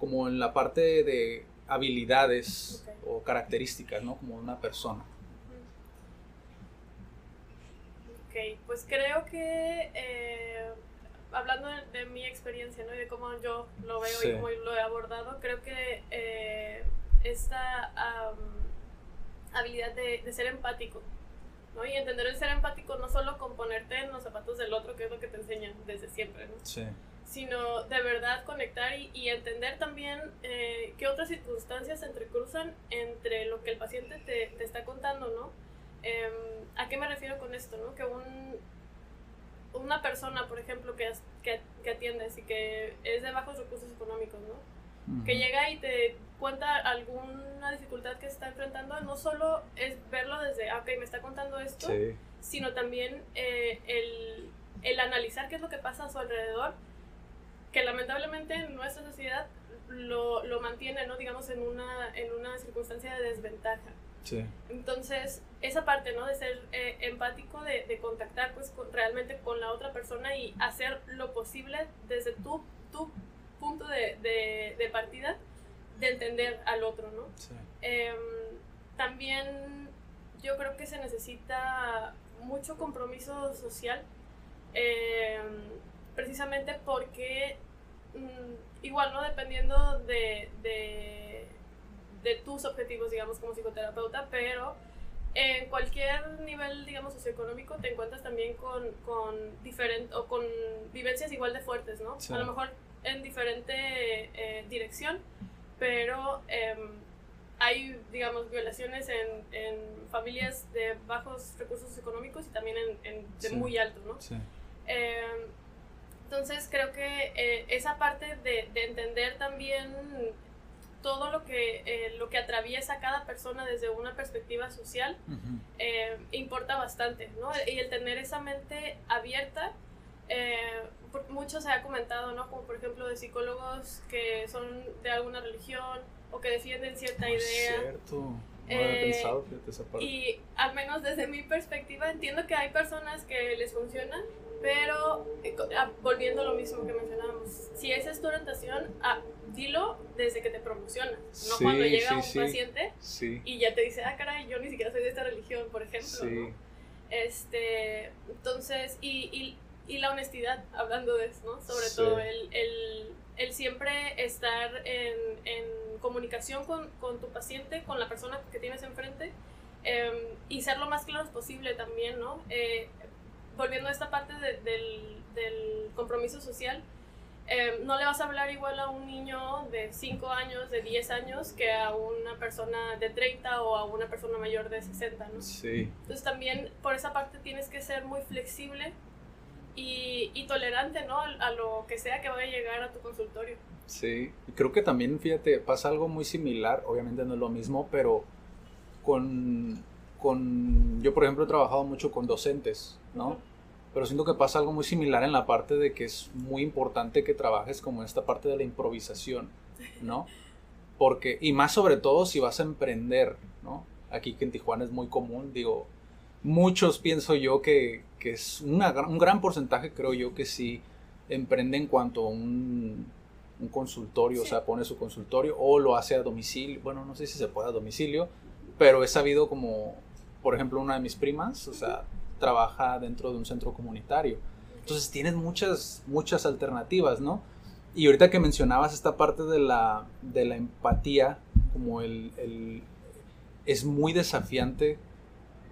S1: como en la parte de habilidades o características, ¿no? Como una persona.
S2: Ok, pues creo que eh, hablando de, mi experiencia ¿no? y de cómo yo lo veo y cómo lo he abordado, creo que eh, esta habilidad de, ser empático ¿no? Y entender el ser empático no solo con ponerte en los zapatos del otro, que es lo que te enseñan desde siempre, ¿no?
S1: Sí.
S2: Sino de verdad conectar y, y entender también eh, qué otras circunstancias se entrecruzan entre lo que el paciente te, te está contando, ¿no? Em, ¿A qué me refiero con esto, no? Que un, una persona, por ejemplo, que, que, que atiendes y que es de bajos recursos económicos, ¿no? que llega y te cuenta alguna dificultad que está enfrentando, no solo es verlo desde, ah, ok, me está contando esto, sino también eh, el, el, analizar qué es lo que pasa a su alrededor, que lamentablemente en nuestra sociedad lo, lo mantiene, ¿no? digamos, en una, en una circunstancia de desventaja. Sí. Entonces, esa parte, ¿no? De ser eh, empático, de, de contactar pues realmente con la otra persona y hacer lo posible desde tu, tu punto de, de, partida de entender al otro, ¿no? Em, también yo creo que se necesita mucho compromiso social, em, precisamente porque mm, igual, ¿no? Dependiendo de, de, de, tus objetivos, digamos, como psicoterapeuta, pero en cualquier nivel, digamos, socioeconómico te encuentras también con, con diferentes, o con vivencias igual de fuertes, ¿no? A lo mejor en diferente eh, dirección, pero em, hay, digamos, violaciones en, en, familias de bajos recursos económicos y también en, de muy alto, ¿no? Em, entonces creo que eh, esa parte de, de, entender también todo lo que, eh, lo que atraviesa cada persona desde una perspectiva social importa bastante, ¿no? Y el tener esa mente abierta eh, mucho se ha comentado, ¿no? Como por ejemplo de psicólogos que son de alguna religión o que defienden cierta idea.
S1: Cierto. No había eh, pensado, esa parte.
S2: Y al menos desde mi perspectiva entiendo que hay personas que les funciona, pero eh, ah, volviendo a lo mismo que mencionábamos, si esa es tu orientación, ah, dilo desde que te promocionas, no cuando llega un paciente y ya te dice, ah, caray, yo ni siquiera soy de esta religión, por ejemplo. ¿no? Este, entonces, y, y y la honestidad, hablando de eso, ¿no? Sobre todo el, el, el, siempre estar en, en comunicación con, con, tu paciente, con la persona que tienes enfrente em, y ser lo más claros posible también, ¿no? Eh, volviendo a esta parte del, del, compromiso social, em, no le vas a hablar igual a un niño de 5 años, de 10 años, que a una persona de 30 o a una persona mayor de 60, ¿no?
S1: Sí.
S2: Entonces también por esa parte tienes que ser muy flexible y, y tolerante, ¿no? A, lo que sea que vaya a llegar a tu consultorio.
S1: Sí, creo que también, fíjate, pasa algo muy similar, obviamente no es lo mismo, pero con, con yo por ejemplo he trabajado mucho con docentes, ¿no? Pero siento que pasa algo muy similar en la parte de que es muy importante que trabajes como en esta parte de la improvisación, ¿no? Porque, y más sobre todo si vas a emprender, ¿no? Aquí que en Tijuana es muy común, digo, muchos pienso yo que, que es una, un gran porcentaje, creo yo, que sí emprende en cuanto a un, un consultorio, o sea, pone su consultorio o lo hace a domicilio. Bueno, no sé si se puede a domicilio, pero he sabido como, por ejemplo, una de mis primas, o sea, trabaja dentro de un centro comunitario. Entonces tienes muchas, muchas alternativas, ¿no? Y ahorita que mencionabas esta parte de la, de la empatía, como el, el, es muy desafiante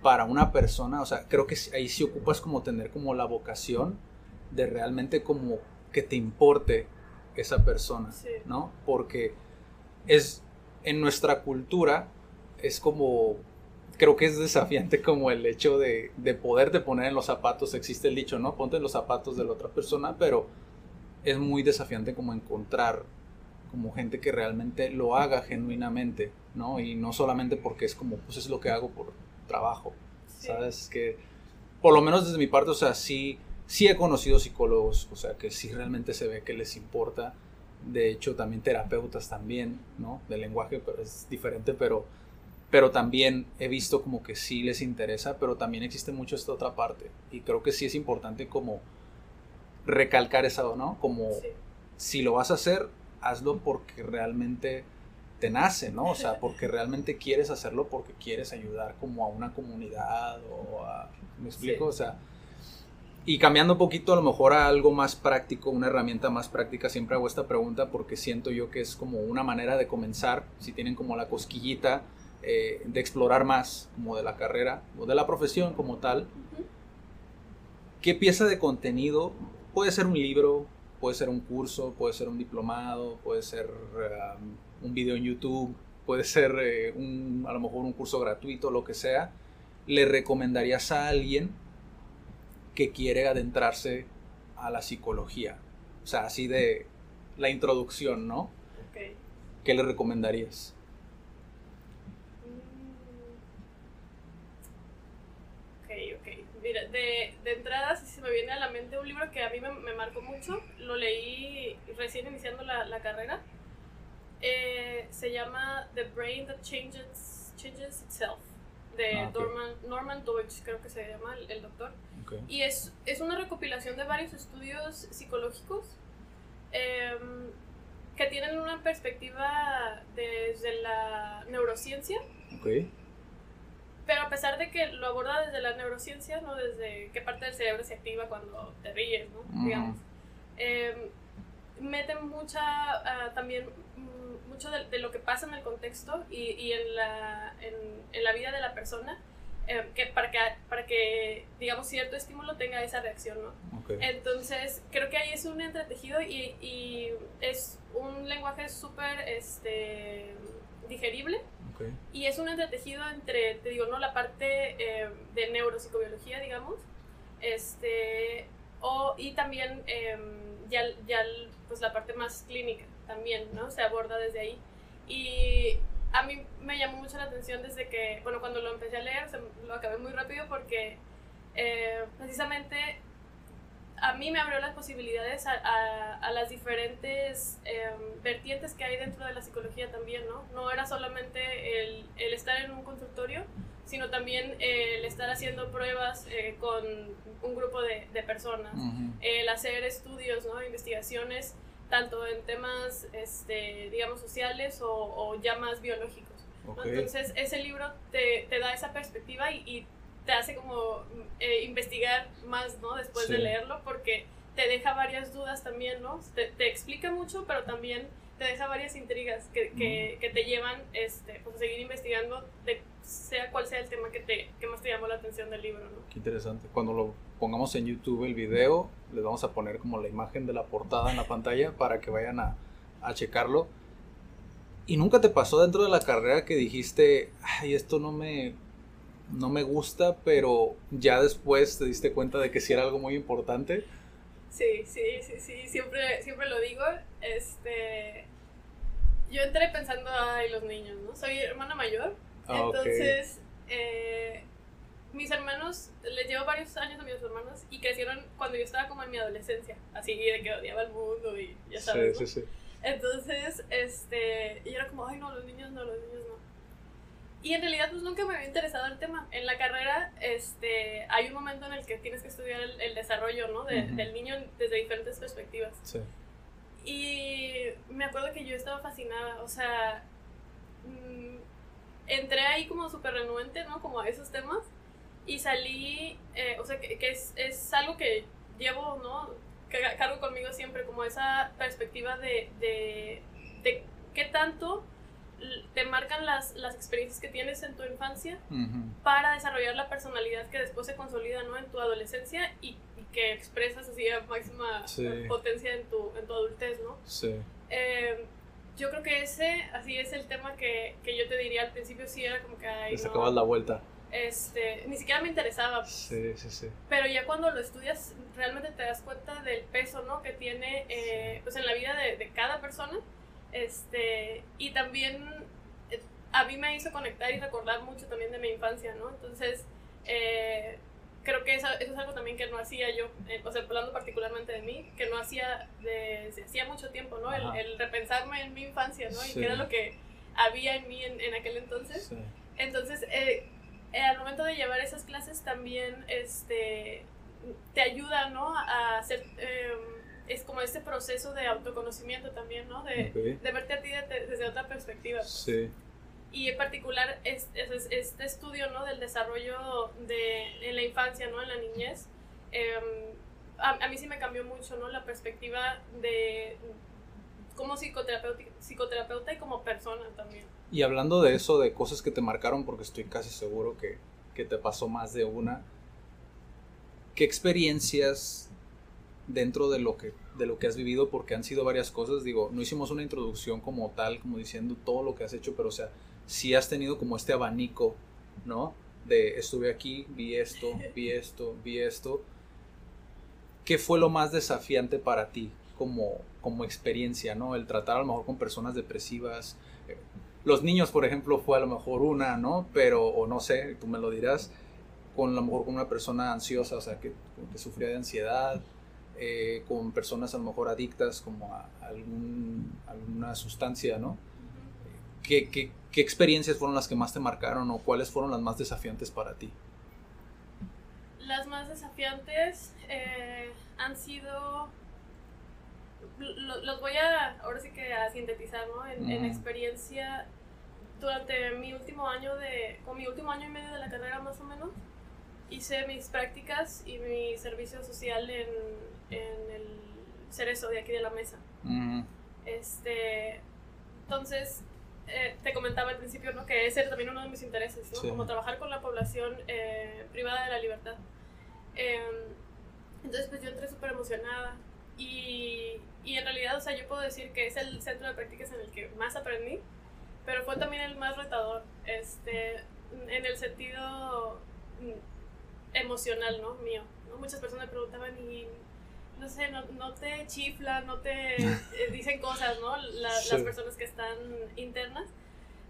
S1: para una persona, o sea, creo que ahí sí ocupas como tener como la vocación de realmente como que te importe esa persona, ¿no? Porque es en nuestra cultura es como creo que es desafiante como el hecho de, de poderte poner en los zapatos, existe el dicho, ¿no? Ponte en los zapatos de la otra persona, pero es muy desafiante como encontrar como gente que realmente lo haga genuinamente, ¿no? Y no solamente porque es como, pues es lo que hago por, trabajo, ¿sabes? Que por lo menos desde mi parte, o sea, sí, sí he conocido psicólogos, o sea, que sí realmente se ve que les importa. De hecho, también terapeutas también, ¿no? De lenguaje pero es diferente, pero, pero también he visto como que sí les interesa, pero también existe mucho esta otra parte. Y creo que sí es importante como recalcar eso, ¿no? Como si lo vas a hacer, hazlo porque realmente te nace, ¿no? O sea, porque realmente quieres hacerlo porque quieres ayudar como a una comunidad o a... ¿Me explico? O sea, y cambiando un poquito a lo mejor a algo más práctico, una herramienta más práctica, siempre hago esta pregunta porque siento yo que es como una manera de comenzar, si tienen como la cosquillita eh, de explorar más como de la carrera o de la profesión como tal, ¿qué pieza de contenido puede ser un libro, puede ser un curso, puede ser un diplomado, puede ser um, un video en YouTube, puede ser eh, un, a lo mejor un curso gratuito, lo que sea, le recomendarías a alguien que quiere adentrarse a la psicología? O sea, así de la introducción, ¿no? ¿Qué le recomendarías?
S2: Mira, de, de entrada, si se me viene a la mente un libro que a mí me, me marcó mucho, lo leí recién iniciando la, la carrera. Eh, se llama The Brain That Changes, Changes Itself, de ah, Norman, Norman Deutsch, creo que se llama el, doctor. Y es, es una recopilación de varios estudios psicológicos em, que tienen una perspectiva desde la neurociencia. Okay pero a pesar de que lo aborda desde la neurociencia, ¿no? Desde qué parte del cerebro se activa cuando te ríes, ¿no? Digamos. Em, meten mucha, ah, también mm, mucho de, lo que pasa en el contexto y, y en, la, en, en, la vida de la persona, em, que para, que para que, digamos, cierto estímulo tenga esa reacción, ¿no? Entonces, creo que ahí es un entretejido y, y es un lenguaje súper este, digerible y es un entretejido entre, te digo, ¿no? La parte eh, de neuropsicobiología, digamos, este, o, y también em, ya, ya pues la parte más clínica también, ¿no? Se aborda desde ahí. Y a mí me llamó mucho la atención desde que, bueno, cuando lo empecé a leer, lo acabé muy rápido porque eh, precisamente a mí me abrió las posibilidades a, a, las diferentes em, vertientes que hay dentro de la psicología también, ¿no? No era solamente el, el estar en un consultorio, sino también el estar haciendo pruebas eh, con un grupo de, de personas, el hacer estudios, ¿no? Investigaciones, tanto en temas, este, digamos, sociales o, o ya más biológicos. Entonces, ese libro te, te da esa perspectiva y, y te hace como eh, investigar más, ¿no? Después de leerlo, porque te deja varias dudas también, ¿no? Te, te, explica mucho, pero también te deja varias intrigas que, que, que te llevan este, pues, a seguir investigando, de, sea cual sea el tema que, te, que más te llamó la atención del libro, ¿no?
S1: Qué interesante. Cuando lo pongamos en YouTube el video, les vamos a poner como la imagen de la portada en la pantalla para que vayan a, a checarlo. ¿Y nunca te pasó dentro de la carrera que dijiste, ay, esto no me, no me gusta, pero ya después te diste cuenta de que sí era algo muy importante.
S2: Sí, sí, sí, sí, siempre, siempre lo digo. Este, yo entré pensando, ay, los niños, ¿no? Soy hermana mayor, ah, entonces eh, mis hermanos, les llevo varios años a mis hermanos y crecieron cuando yo estaba como en mi adolescencia, así de que odiaba el mundo y ya sabes. Sí, sí, sí. Entonces, este, y era como, ay, no, los niños no, los niños no. Y en realidad pues nunca me había interesado el tema. En la carrera este, hay un momento en el que tienes que estudiar el, desarrollo ¿no? del niño desde diferentes perspectivas. Sí. Y me acuerdo que yo estaba fascinada, o sea, mm, entré ahí como súper renuente, ¿no? Como a esos temas y salí, eh, o sea, que, es, es, algo que llevo, ¿no? Que cargo conmigo siempre, como esa perspectiva de, de, de qué tanto te marcan las, las experiencias que tienes en tu infancia para desarrollar la personalidad que después se consolida ¿no? en tu adolescencia y, que expresas así a máxima potencia en tu, en tu adultez, ¿no? Sí. Eh, yo creo que ese, así es el tema que, que yo te diría al principio, sí era como que... Ay,
S1: te sacabas la vuelta.
S2: Este, ni siquiera me interesaba.
S1: Sí, sí, sí.
S2: Pero ya cuando lo estudias, realmente te das cuenta del peso, ¿no? Que tiene, eh, pues en la vida de, de cada persona este, y también eh, a mí me hizo conectar y recordar mucho también de mi infancia, ¿no? Entonces, eh, creo que eso, eso, es algo también que no hacía yo, eh, o sea, hablando particularmente de mí, que no hacía desde hacía mucho tiempo, ¿no? El, el, repensarme en mi infancia, ¿no? Y qué era lo que había en mí en, en aquel entonces. Entonces, al momento de llevar esas clases también este, te ayuda, ¿no? A hacer em, es como este proceso de autoconocimiento también, ¿no? De, de verte a ti desde, otra perspectiva. Sí. Y en particular es, este estudio, ¿no? Del desarrollo de, en la infancia, ¿no? En la niñez. Em, a, mí sí me cambió mucho, ¿no? La perspectiva de como psicoterapeuta, psicoterapeuta y como persona también.
S1: Y hablando de eso, de cosas que te marcaron, porque estoy casi seguro que, que te pasó más de una, ¿qué experiencias dentro de lo que de lo que has vivido porque han sido varias cosas. Digo no hicimos una introducción como tal como diciendo todo lo que has hecho pero o sea sí has tenido como este abanico no de estuve aquí vi esto vi esto vi esto. Qué fue lo más desafiante para ti como como experiencia no el tratar a lo mejor con personas depresivas. Los niños por ejemplo fue a lo mejor una no pero o no sé tú me lo dirás con a lo mejor con una persona ansiosa o sea que, que sufría de ansiedad eh, con personas a lo mejor adictas como a algún, alguna sustancia, ¿no? ¿Qué, qué, qué experiencias fueron las que más te marcaron o cuáles fueron las más desafiantes para ti?
S2: Las más desafiantes eh, han sido los voy a, ahora sí que a sintetizar, ¿no? En, en, experiencia, durante mi último año de, con mi último año y medio de la carrera más o menos, hice mis prácticas y mi servicio social en, en el cerezo de aquí de la mesa. Este, entonces, eh, te comentaba al principio ¿no? que ese era también uno de mis intereses, ¿no? como trabajar con la población eh, privada de la libertad. Em, entonces, pues yo entré súper emocionada y, y, en realidad, o sea, yo puedo decir que es el centro de prácticas en el que más aprendí, pero fue también el más retador, este, en el sentido mm, emocional, ¿no? Mío. ¿no? Muchas personas me preguntaban, ¿y no sé, no, no te chiflan, no te eh, dicen cosas, ¿no? Las personas que están internas.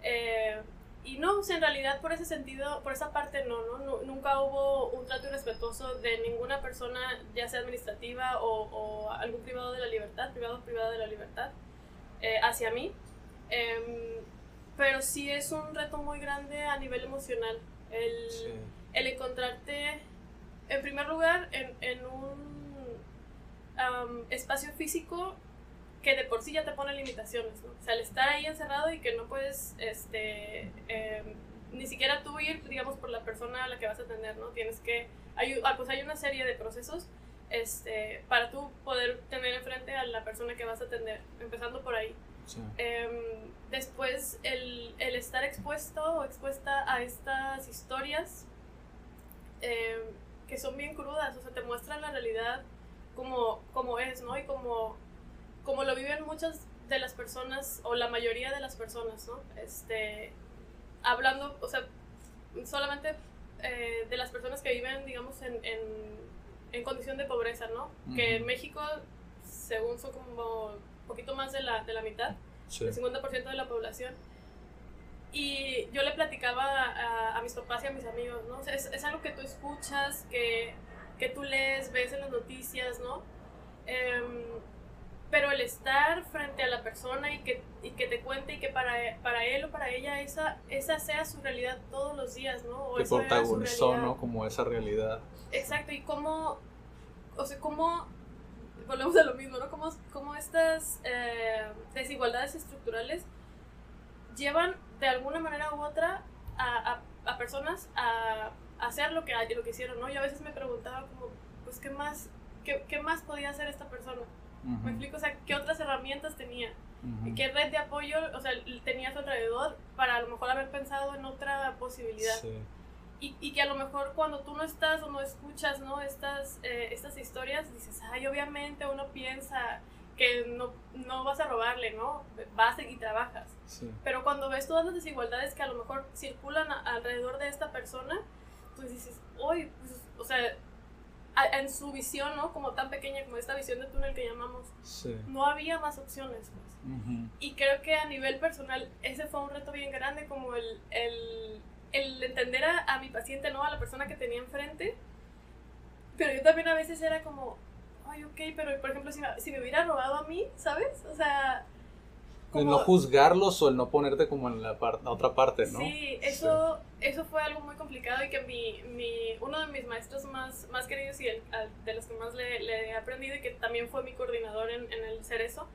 S2: Eh, y no, o sea, en realidad por ese sentido, por esa parte no, ¿no? Nunca hubo un trato irrespetuoso de ninguna persona, ya sea administrativa o, o algún privado de la libertad, privado o privada de la libertad, eh, hacia mí. Em, pero sí es un reto muy grande a nivel emocional. El, el encontrarte, en primer lugar, en, en un espacio físico que de por sí ya te pone limitaciones, ¿no? O sea, el estar ahí encerrado y que no puedes, este, em, ni siquiera tú ir, digamos, por la persona a la que vas a atender, ¿no? Tienes que, hay, ah, pues hay una serie de procesos este, para tú poder tener enfrente a la persona que vas a atender, empezando por ahí. Em, después, el, el, estar expuesto o expuesta a estas historias em, que son bien crudas, o sea, te muestran la realidad como, como es, ¿no? Y como, como lo viven muchas de las personas, o la mayoría de las personas, ¿no? Este, hablando, o sea, solamente eh, de las personas que viven, digamos, en, en, en condición de pobreza, ¿no? Que en México, según son como un poquito más de la, de la mitad, el 50% de la población. Y yo le platicaba a, a, mis papás y a mis amigos, ¿no? O sea, es, es algo que tú escuchas, que que tú lees, ves en las noticias, ¿no? Em, pero el estar frente a la persona y que, y que te cuente y que para, para él o para ella esa, esa sea su realidad todos los días, ¿no? O
S1: que protagonizó, ¿no? Como esa realidad.
S2: Exacto, y cómo, o sea, cómo, volvemos a lo mismo, ¿no? Cómo, cómo estas eh, desigualdades estructurales llevan de alguna manera u otra a, a, a personas a hacer lo que, lo que hicieron, ¿no? Yo a veces me preguntaba como, pues, ¿qué más, qué, qué más podía hacer esta persona? ¿Me explico? O sea, ¿qué otras herramientas tenía? ¿Qué red de apoyo, o sea, tenía a su alrededor para a lo mejor haber pensado en otra posibilidad? Y, y, que a lo mejor cuando tú no estás o no escuchas, ¿no? Estas, eh, estas historias, dices, ay, obviamente uno piensa que no, no vas a robarle, ¿no? Vas y trabajas. Pero cuando ves todas las desigualdades que a lo mejor circulan alrededor de esta persona, pues dices, uy, pues, o sea, en su visión, ¿no? Como tan pequeña como esta visión de túnel que llamamos, no había más opciones. Pues. Y creo que a nivel personal ese fue un reto bien grande, como el, el, el entender a, a, mi paciente, ¿no? A la persona que tenía enfrente. Pero yo también a veces era como, ay, ok, pero por ejemplo, si me, si me hubiera robado a mí, ¿sabes? O sea,
S1: el no juzgarlos o el no ponerte como en la, otra parte, ¿no?
S2: Sí, eso, eso fue algo muy complicado y que mi, mi, uno de mis maestros más, más queridos y el, de los que más le, le, he aprendido y que también fue mi coordinador en, en el Cerezo,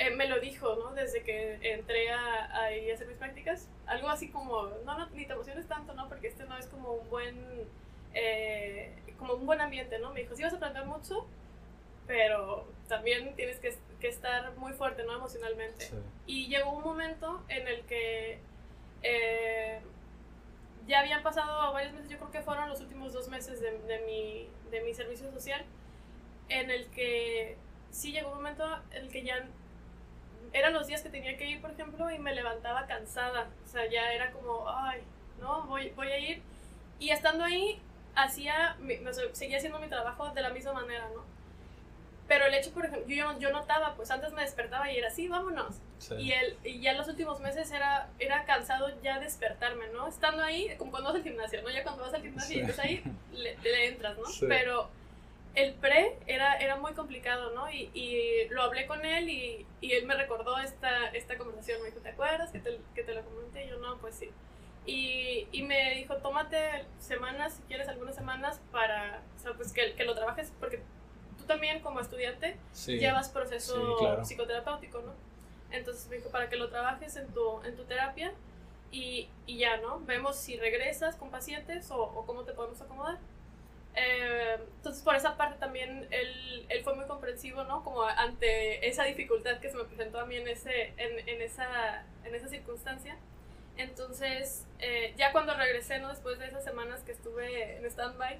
S2: eh, me lo dijo, ¿no? Desde que entré a, a, a, hacer mis prácticas. Algo así como, no, no, ni te emociones tanto, ¿no? Porque este no es como un buen, eh, como un buen ambiente, ¿no? Me dijo, sí vas a aprender mucho, pero también tienes que, que estar muy fuerte, ¿no? Emocionalmente. Y llegó un momento en el que eh, ya habían pasado varios meses, yo creo que fueron los últimos dos meses de, de, mi, de mi servicio social, en el que sí llegó un momento en el que ya eran los días que tenía que ir, por ejemplo, y me levantaba cansada. O sea, ya era como, ay, no, voy, voy a ir. Y estando ahí, hacía, seguía haciendo mi trabajo de la misma manera, ¿no? Pero el hecho, por ejemplo, yo, yo notaba, pues antes me despertaba y era así, vámonos. Y, el, y ya los últimos meses era, era cansado ya despertarme, ¿no? Estando ahí, como cuando vas al gimnasio, ¿no? Ya cuando vas al gimnasio y estás ahí, le, le entras, ¿no? Pero el pre era, era muy complicado, ¿no? Y, y lo hablé con él y, y, él me recordó esta, esta conversación. Me dijo, ¿te acuerdas que te, que te lo comenté? Y yo, no, pues sí. Y, y, me dijo, tómate semanas, si quieres algunas semanas, para, o sea, pues que, que lo trabajes, porque también como estudiante llevas proceso psicoterapéutico, ¿no? Entonces me dijo, para que lo trabajes en tu, en tu terapia y, y ya, ¿no? Vemos si regresas con pacientes o, o cómo te podemos acomodar. Eh, entonces, por esa parte también él, él, fue muy comprensivo, ¿no? Como ante esa dificultad que se me presentó a mí en, ese, en, en esa, en esa circunstancia. Entonces, eh, ya cuando regresé, ¿no? Después de esas semanas que estuve en stand-by,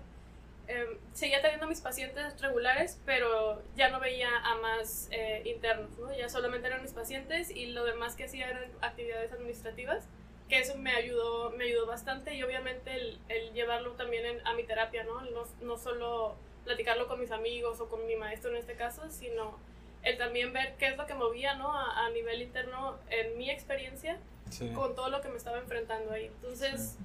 S2: eh, seguía teniendo mis pacientes regulares, pero ya no veía a más internos, ¿no? Ya solamente eran mis pacientes y lo demás que hacía eran actividades administrativas que eso me ayudó, me ayudó bastante y obviamente el, el llevarlo también a mi terapia, ¿no? ¿no? ¿no? solo platicarlo con mis amigos o con mi maestro en este caso, sino el también ver qué es lo que movía, ¿no? A, a nivel interno en mi experiencia con todo lo que me estaba enfrentando ahí. Entonces,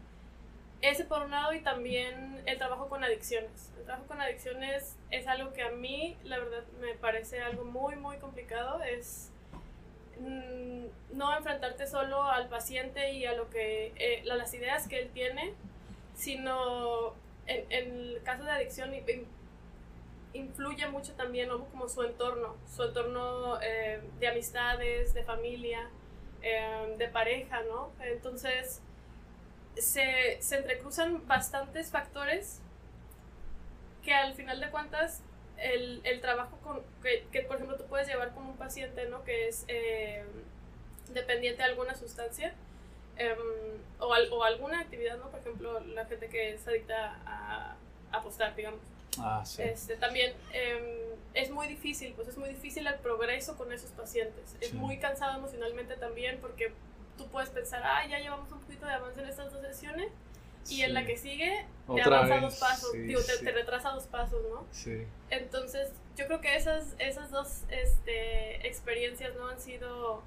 S2: ese por un lado y también el trabajo con adicciones. El trabajo con adicciones es algo que a mí, la verdad, me parece algo muy, muy complicado. Es Mm, no enfrentarte solo al paciente y a lo que eh, las ideas que él tiene, sino en, el caso de adicción influye mucho también como su entorno, su entorno eh, de amistades, de familia, eh, de pareja, ¿no? Entonces se, se entrecruzan bastantes factores que al final de cuentas el, el trabajo con, que, que, por ejemplo, tú puedes llevar con un paciente, ¿no? Que es eh, dependiente de alguna sustancia eh, o, o, alguna actividad, ¿no? Por ejemplo, la gente que es adicta a, apostar, digamos.
S1: Ah, sí.
S2: Este, también eh, es muy difícil, pues es muy difícil el progreso con esos pacientes. Es muy cansado emocionalmente también porque tú puedes pensar, ah, ya llevamos un poquito de avance en estas dos sesiones y en la que sigue te avanza dos pasos, digo, te, retrasa dos pasos, ¿no?
S1: Sí.
S2: Entonces, yo creo que esas, esas dos este, experiencias no han sido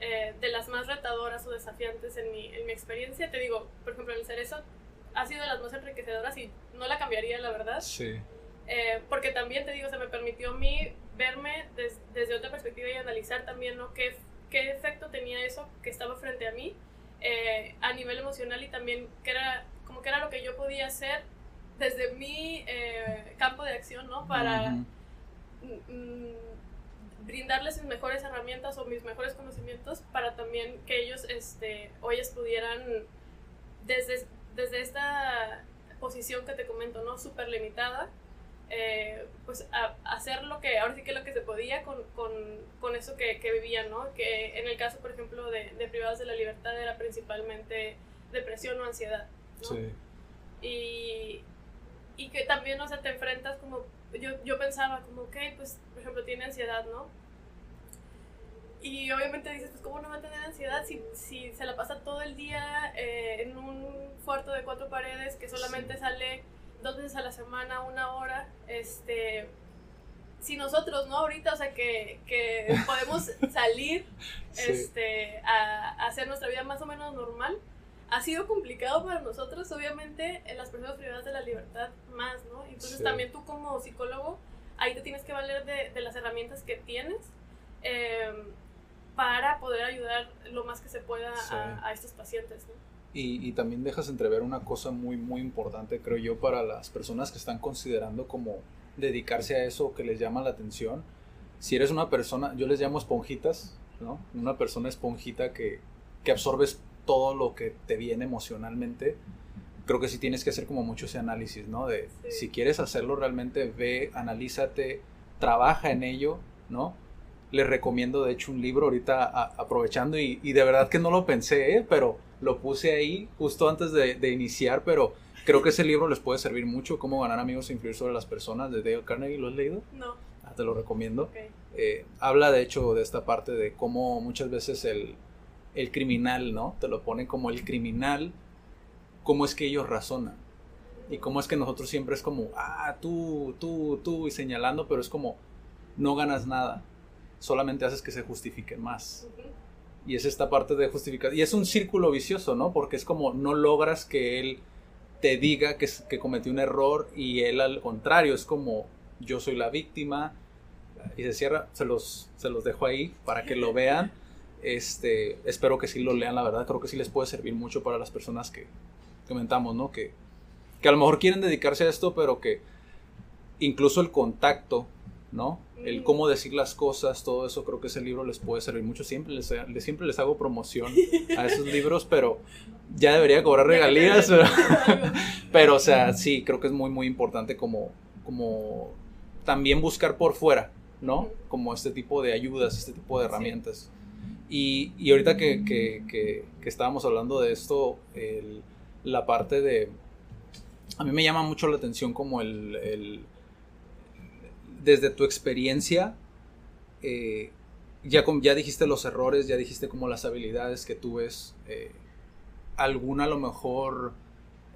S2: eh, de las más retadoras o desafiantes en mi, en mi experiencia. Te digo, por ejemplo, el Cerezo ha sido de las más enriquecedoras y no la cambiaría, la verdad.
S1: Sí.
S2: Eh, porque también, te digo, se me permitió a mí verme desde otra perspectiva y analizar también, ¿no? ¿Qué, qué efecto tenía eso que estaba frente a mí eh, a nivel emocional y también que era como que era lo que yo podía hacer desde mi eh, campo de acción, ¿no? Para mm, brindarles mis mejores herramientas o mis mejores conocimientos para también que ellos este, ellas pudieran, desde, desde esta posición que te comento, ¿no? Súper limitada, eh, pues hacer lo que, ahora sí que lo que se podía con, con, con eso que, que, vivían, ¿no? Que en el caso, por ejemplo, de, de privados de la libertad era principalmente depresión o ansiedad. Sí. Y, y que también, o sea, te enfrentas como, yo, yo pensaba como, ok, pues, por ejemplo, tiene ansiedad, ¿no? Y obviamente dices, pues, ¿cómo no va a tener ansiedad si, si se la pasa todo el día eh, en un cuarto de cuatro paredes que solamente sale dos veces a la semana, una hora? Este, si nosotros, ¿no? Ahorita, o sea, que, que podemos salir este, a, a, hacer nuestra vida más o menos normal, ha sido complicado para nosotros, obviamente, en las personas privadas de la libertad más, ¿no? Entonces también tú como psicólogo, ahí te tienes que valer de, de las herramientas que tienes eh, para poder ayudar lo más que se pueda a, a, estos pacientes, ¿no?
S1: Y, y, también dejas entrever una cosa muy, muy importante, creo yo, para las personas que están considerando como dedicarse a eso que les llama la atención. Si eres una persona, yo les llamo esponjitas, ¿no? Una persona esponjita que, que absorbes todo lo que te viene emocionalmente, creo que sí tienes que hacer como mucho ese análisis, ¿no? De sí. si quieres hacerlo realmente, ve, analízate, trabaja en ello, ¿no? Les recomiendo de hecho un libro ahorita a, aprovechando y, y, de verdad que no lo pensé, ¿eh? pero lo puse ahí justo antes de, de iniciar, pero creo que ese libro les puede servir mucho, Cómo ganar amigos e influir sobre las personas, de Dale Carnegie, ¿lo has leído?
S2: No.
S1: Ah, te lo recomiendo. Eh, habla de hecho de esta parte de cómo muchas veces el, el criminal, ¿no? Te lo pone como el criminal, cómo es que ellos razonan. Y cómo es que nosotros siempre es como, ah, tú, tú, tú, y señalando, pero es como, no ganas nada, solamente haces que se justifiquen más.
S2: Ujú.
S1: Y es esta parte de justificar. Y es un círculo vicioso, ¿no? Porque es como, no logras que él te diga que, que cometió un error y él al contrario, es como, yo soy la víctima. Y se cierra, se los, se los dejo ahí para que lo vean. Este, espero que sí lo lean, la verdad, creo que sí les puede servir mucho para las personas que comentamos, ¿no? Que, que a lo mejor quieren dedicarse a esto, pero que incluso el contacto, ¿no? El cómo decir las cosas, todo eso, creo que ese libro les puede servir mucho. Siempre les, siempre les hago promoción a esos libros, pero ya debería cobrar regalías. pero- pero, o sea, sí, creo que es muy, muy importante como, como también buscar por fuera, ¿no? Como este tipo de ayudas, este tipo de herramientas. Y, y ahorita que, que- que- que estábamos hablando de esto, el- la parte de... A mí me llama mucho la atención como el... el- desde tu experiencia, eh, ya, ya dijiste los errores, ya dijiste como las habilidades que tú ves. eh, ¿Alguna a lo mejor...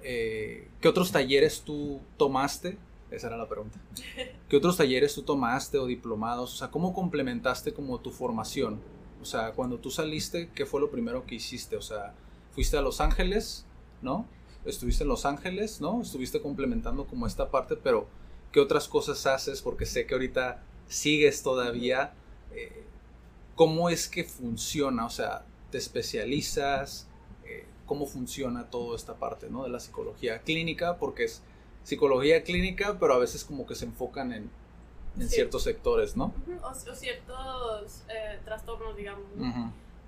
S1: eh, ¿Qué otros talleres tú tomaste? Esa era la pregunta. ¿Qué otros talleres tú tomaste o diplomados? O sea, ¿cómo complementaste como tu formación? O sea, cuando tú saliste, ¿qué fue lo primero que hiciste? O sea, fuiste a Los Ángeles, ¿no? Estuviste en Los Ángeles, ¿no? Estuviste complementando como esta parte, pero ¿qué otras cosas haces? Porque sé que ahorita sigues todavía. eh, ¿Cómo es que funciona? O sea, ¿te especializas? Eh, ¿Cómo funciona toda esta parte, ¿no? De la psicología clínica, porque es psicología clínica, pero a veces como que se enfocan en, en
S2: Sí.
S1: ciertos sectores, ¿no?
S2: O, o ciertos eh, trastornos, digamos.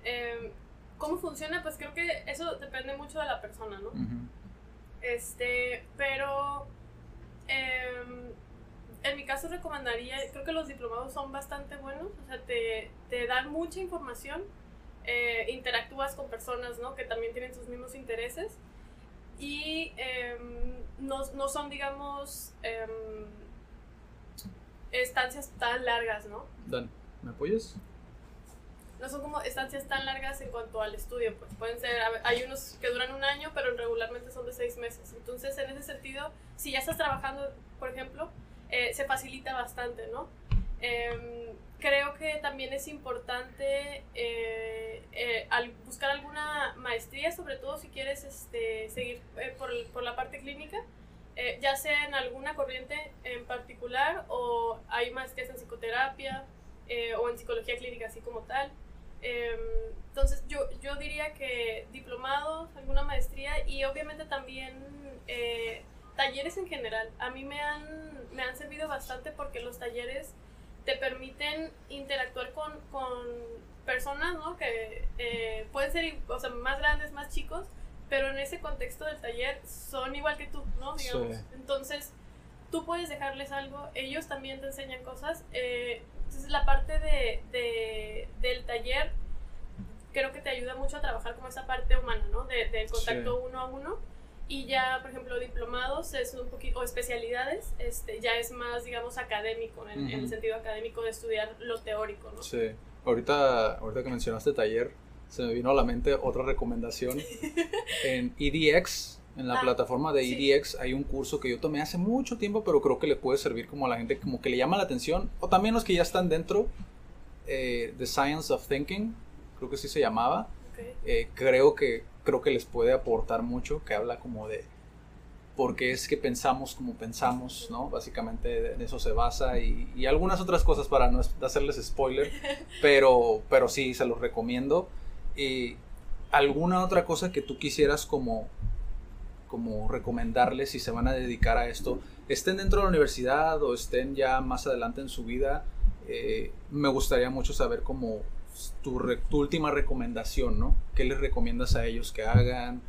S2: Em, ¿Cómo funciona? Pues creo que eso depende mucho de la persona, ¿no? Este, pero em, en mi caso recomendaría, creo que los diplomados son bastante buenos, o sea, te, te dan mucha información, eh, interactúas con personas, ¿no? Que también tienen tus mismos intereses y em, no, no son, digamos, em, estancias tan largas, ¿no?
S1: Dan, ¿me apoyas?
S2: No son como estancias tan largas en cuanto al estudio, pues pueden ser, hay unos que duran un año, pero regularmente son de seis meses. Entonces, en ese sentido, si ya estás trabajando, por ejemplo, eh, se facilita bastante, ¿no? Em, creo que también es importante eh, eh, al buscar alguna maestría, sobre todo si quieres este, seguir por, por la parte clínica, ya sea en alguna corriente en particular o hay maestrías en psicoterapia o en psicología clínica así como tal. Em, entonces yo, yo diría que diplomados, alguna maestría y obviamente también eh, talleres en general. A mí me han, me han servido bastante porque los talleres te permiten interactuar con, con personas ¿no? que eh, pueden ser o sea, más grandes, más chicos, pero en ese contexto del taller son igual que tú, ¿no? Digamos.
S1: Sí.
S2: Entonces, tú puedes dejarles algo, ellos también te enseñan cosas. eh, entonces, la parte de, de- del taller creo que te ayuda mucho a trabajar como esa parte humana, ¿no? De- del contacto
S1: Sí.
S2: uno a uno. Y ya, por ejemplo, diplomados es un poquito, o especialidades, este, ya es más, digamos, académico, en, en el sentido académico de estudiar lo teórico, ¿no?
S1: Sí. Ahorita, ahorita que mencionaste taller, se me vino a la mente otra recomendación. En EDX, en la
S2: Ah,
S1: plataforma de
S2: sí.
S1: EDX, hay un curso que yo tomé hace mucho tiempo, pero creo que le puede servir como a la gente como que le llama la atención, o también los que ya están dentro, eh, The Science of Thinking, creo que sí se llamaba. Eh, creo que creo que les puede aportar mucho, que habla como de por qué es que pensamos como pensamos, ¿no? Básicamente en eso se basa y, y algunas otras cosas para no es- hacerles spoiler, pero, pero sí, se los recomiendo. Y alguna otra cosa que tú quisieras como, como recomendarles si se van a dedicar a esto, estén dentro de la universidad o estén ya más adelante en su vida, eh, me gustaría mucho saber como tu, re- tu última recomendación, ¿no? ¿Qué les recomiendas a ellos que hagan?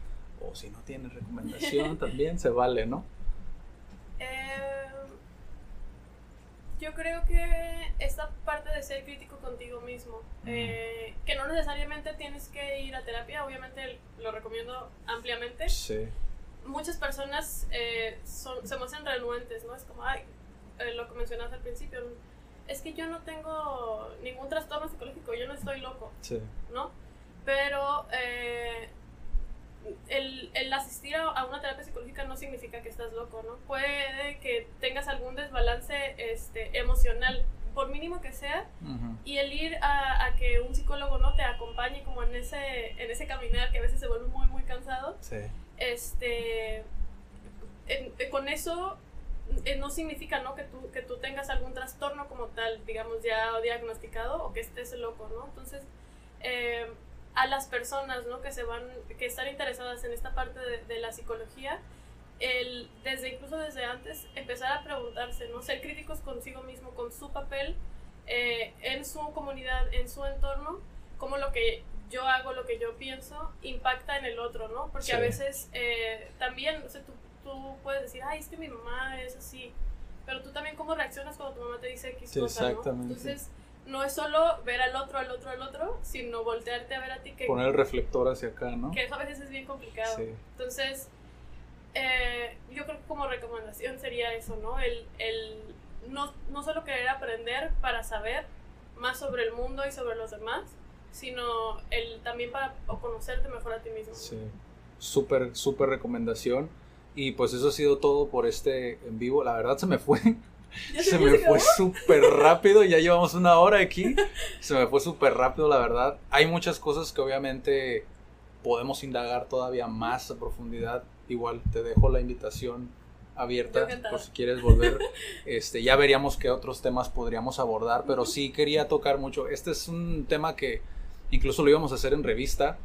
S1: O si no tienen recomendación, también se vale, ¿no?
S2: Eh, Yo creo que esta parte de ser crítico contigo mismo, eh, que no necesariamente tienes que ir a terapia, obviamente lo recomiendo ampliamente.
S1: Sí.
S2: Muchas personas eh, son, se muestran renuentes, ¿no? Es como, ay, eh, lo que mencionaste al principio, es que yo no tengo ningún trastorno psicológico, yo no estoy loco,
S1: Sí.
S2: ¿no? Pero eh, el, el asistir a, a una terapia psicológica no significa que estás loco, ¿no? Puede que tengas algún desbalance este, emocional, por mínimo que sea, y el ir a, a que un psicólogo no te acompañe como en ese, en ese caminar que a veces se vuelve muy, muy cansado,
S1: Sí.
S2: Este, eh, con eso eh, no significa ¿no? Que, tú, que tú tengas algún trastorno como tal, digamos, ya diagnosticado o que estés loco, ¿no? Entonces, eh, a las personas ¿no? que se van, que están interesadas en esta parte de, la psicología, el, desde incluso desde antes, empezar a preguntarse, ¿no? Ser críticos consigo mismo, con su papel eh, en su comunidad, en su entorno, cómo lo que yo hago, lo que yo pienso, impacta en el otro, ¿no? Porque a veces eh, también, o sea, tú, tú puedes decir, ay, es que mi mamá es así, pero tú también cómo reaccionas cuando tu mamá te dice X
S1: Sí,
S2: cosa, ¿no?
S1: exactamente.
S2: Entonces, no es solo ver al otro, al otro, al otro, sino voltearte a ver a ti que,
S1: Poner el reflector hacia acá, ¿no?
S2: que eso a veces es bien complicado.
S1: Sí.
S2: Entonces, eh, yo creo que como recomendación sería eso, ¿no? El, el no, no solo querer aprender para saber más sobre el mundo y sobre los demás, sino el también para conocerte mejor a ti mismo.
S1: Sí. Súper, súper recomendación. Y pues eso ha sido todo por este en vivo. La verdad se me fue.
S2: ¿Ya
S1: Se me fue súper rápido. Ya llevamos una hora aquí. Se me fue súper rápido, la verdad. Hay muchas cosas que obviamente podemos indagar todavía más a profundidad. Igual te dejo la invitación abierta por si quieres volver. Este, ya veríamos qué otros temas podríamos abordar, pero sí quería tocar mucho. Este es un tema que incluso lo íbamos a hacer en revista.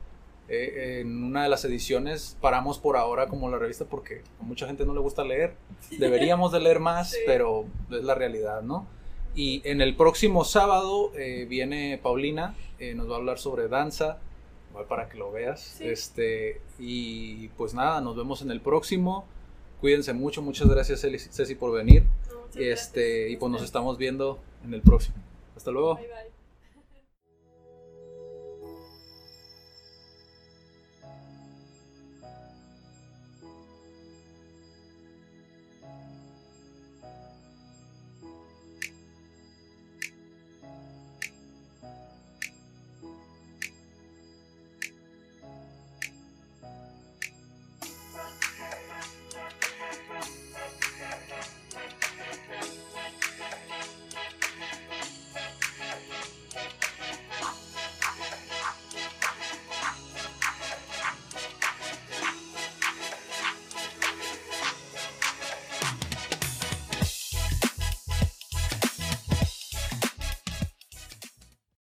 S1: Eh, en una de las ediciones paramos por ahora como la revista porque a mucha gente no le gusta leer. Deberíamos de leer más,
S2: Sí.
S1: pero es la realidad, ¿no? Y en el próximo sábado eh, viene Paulina, eh, nos va a hablar sobre danza, igual para que lo veas.
S2: Sí.
S1: Este, y pues nada, nos vemos en el próximo. Cuídense mucho, muchas gracias Ceci por venir.
S2: No,
S1: Este,
S2: gracias.
S1: y pues nos estamos viendo en el próximo. Hasta luego.
S2: Bye, bye.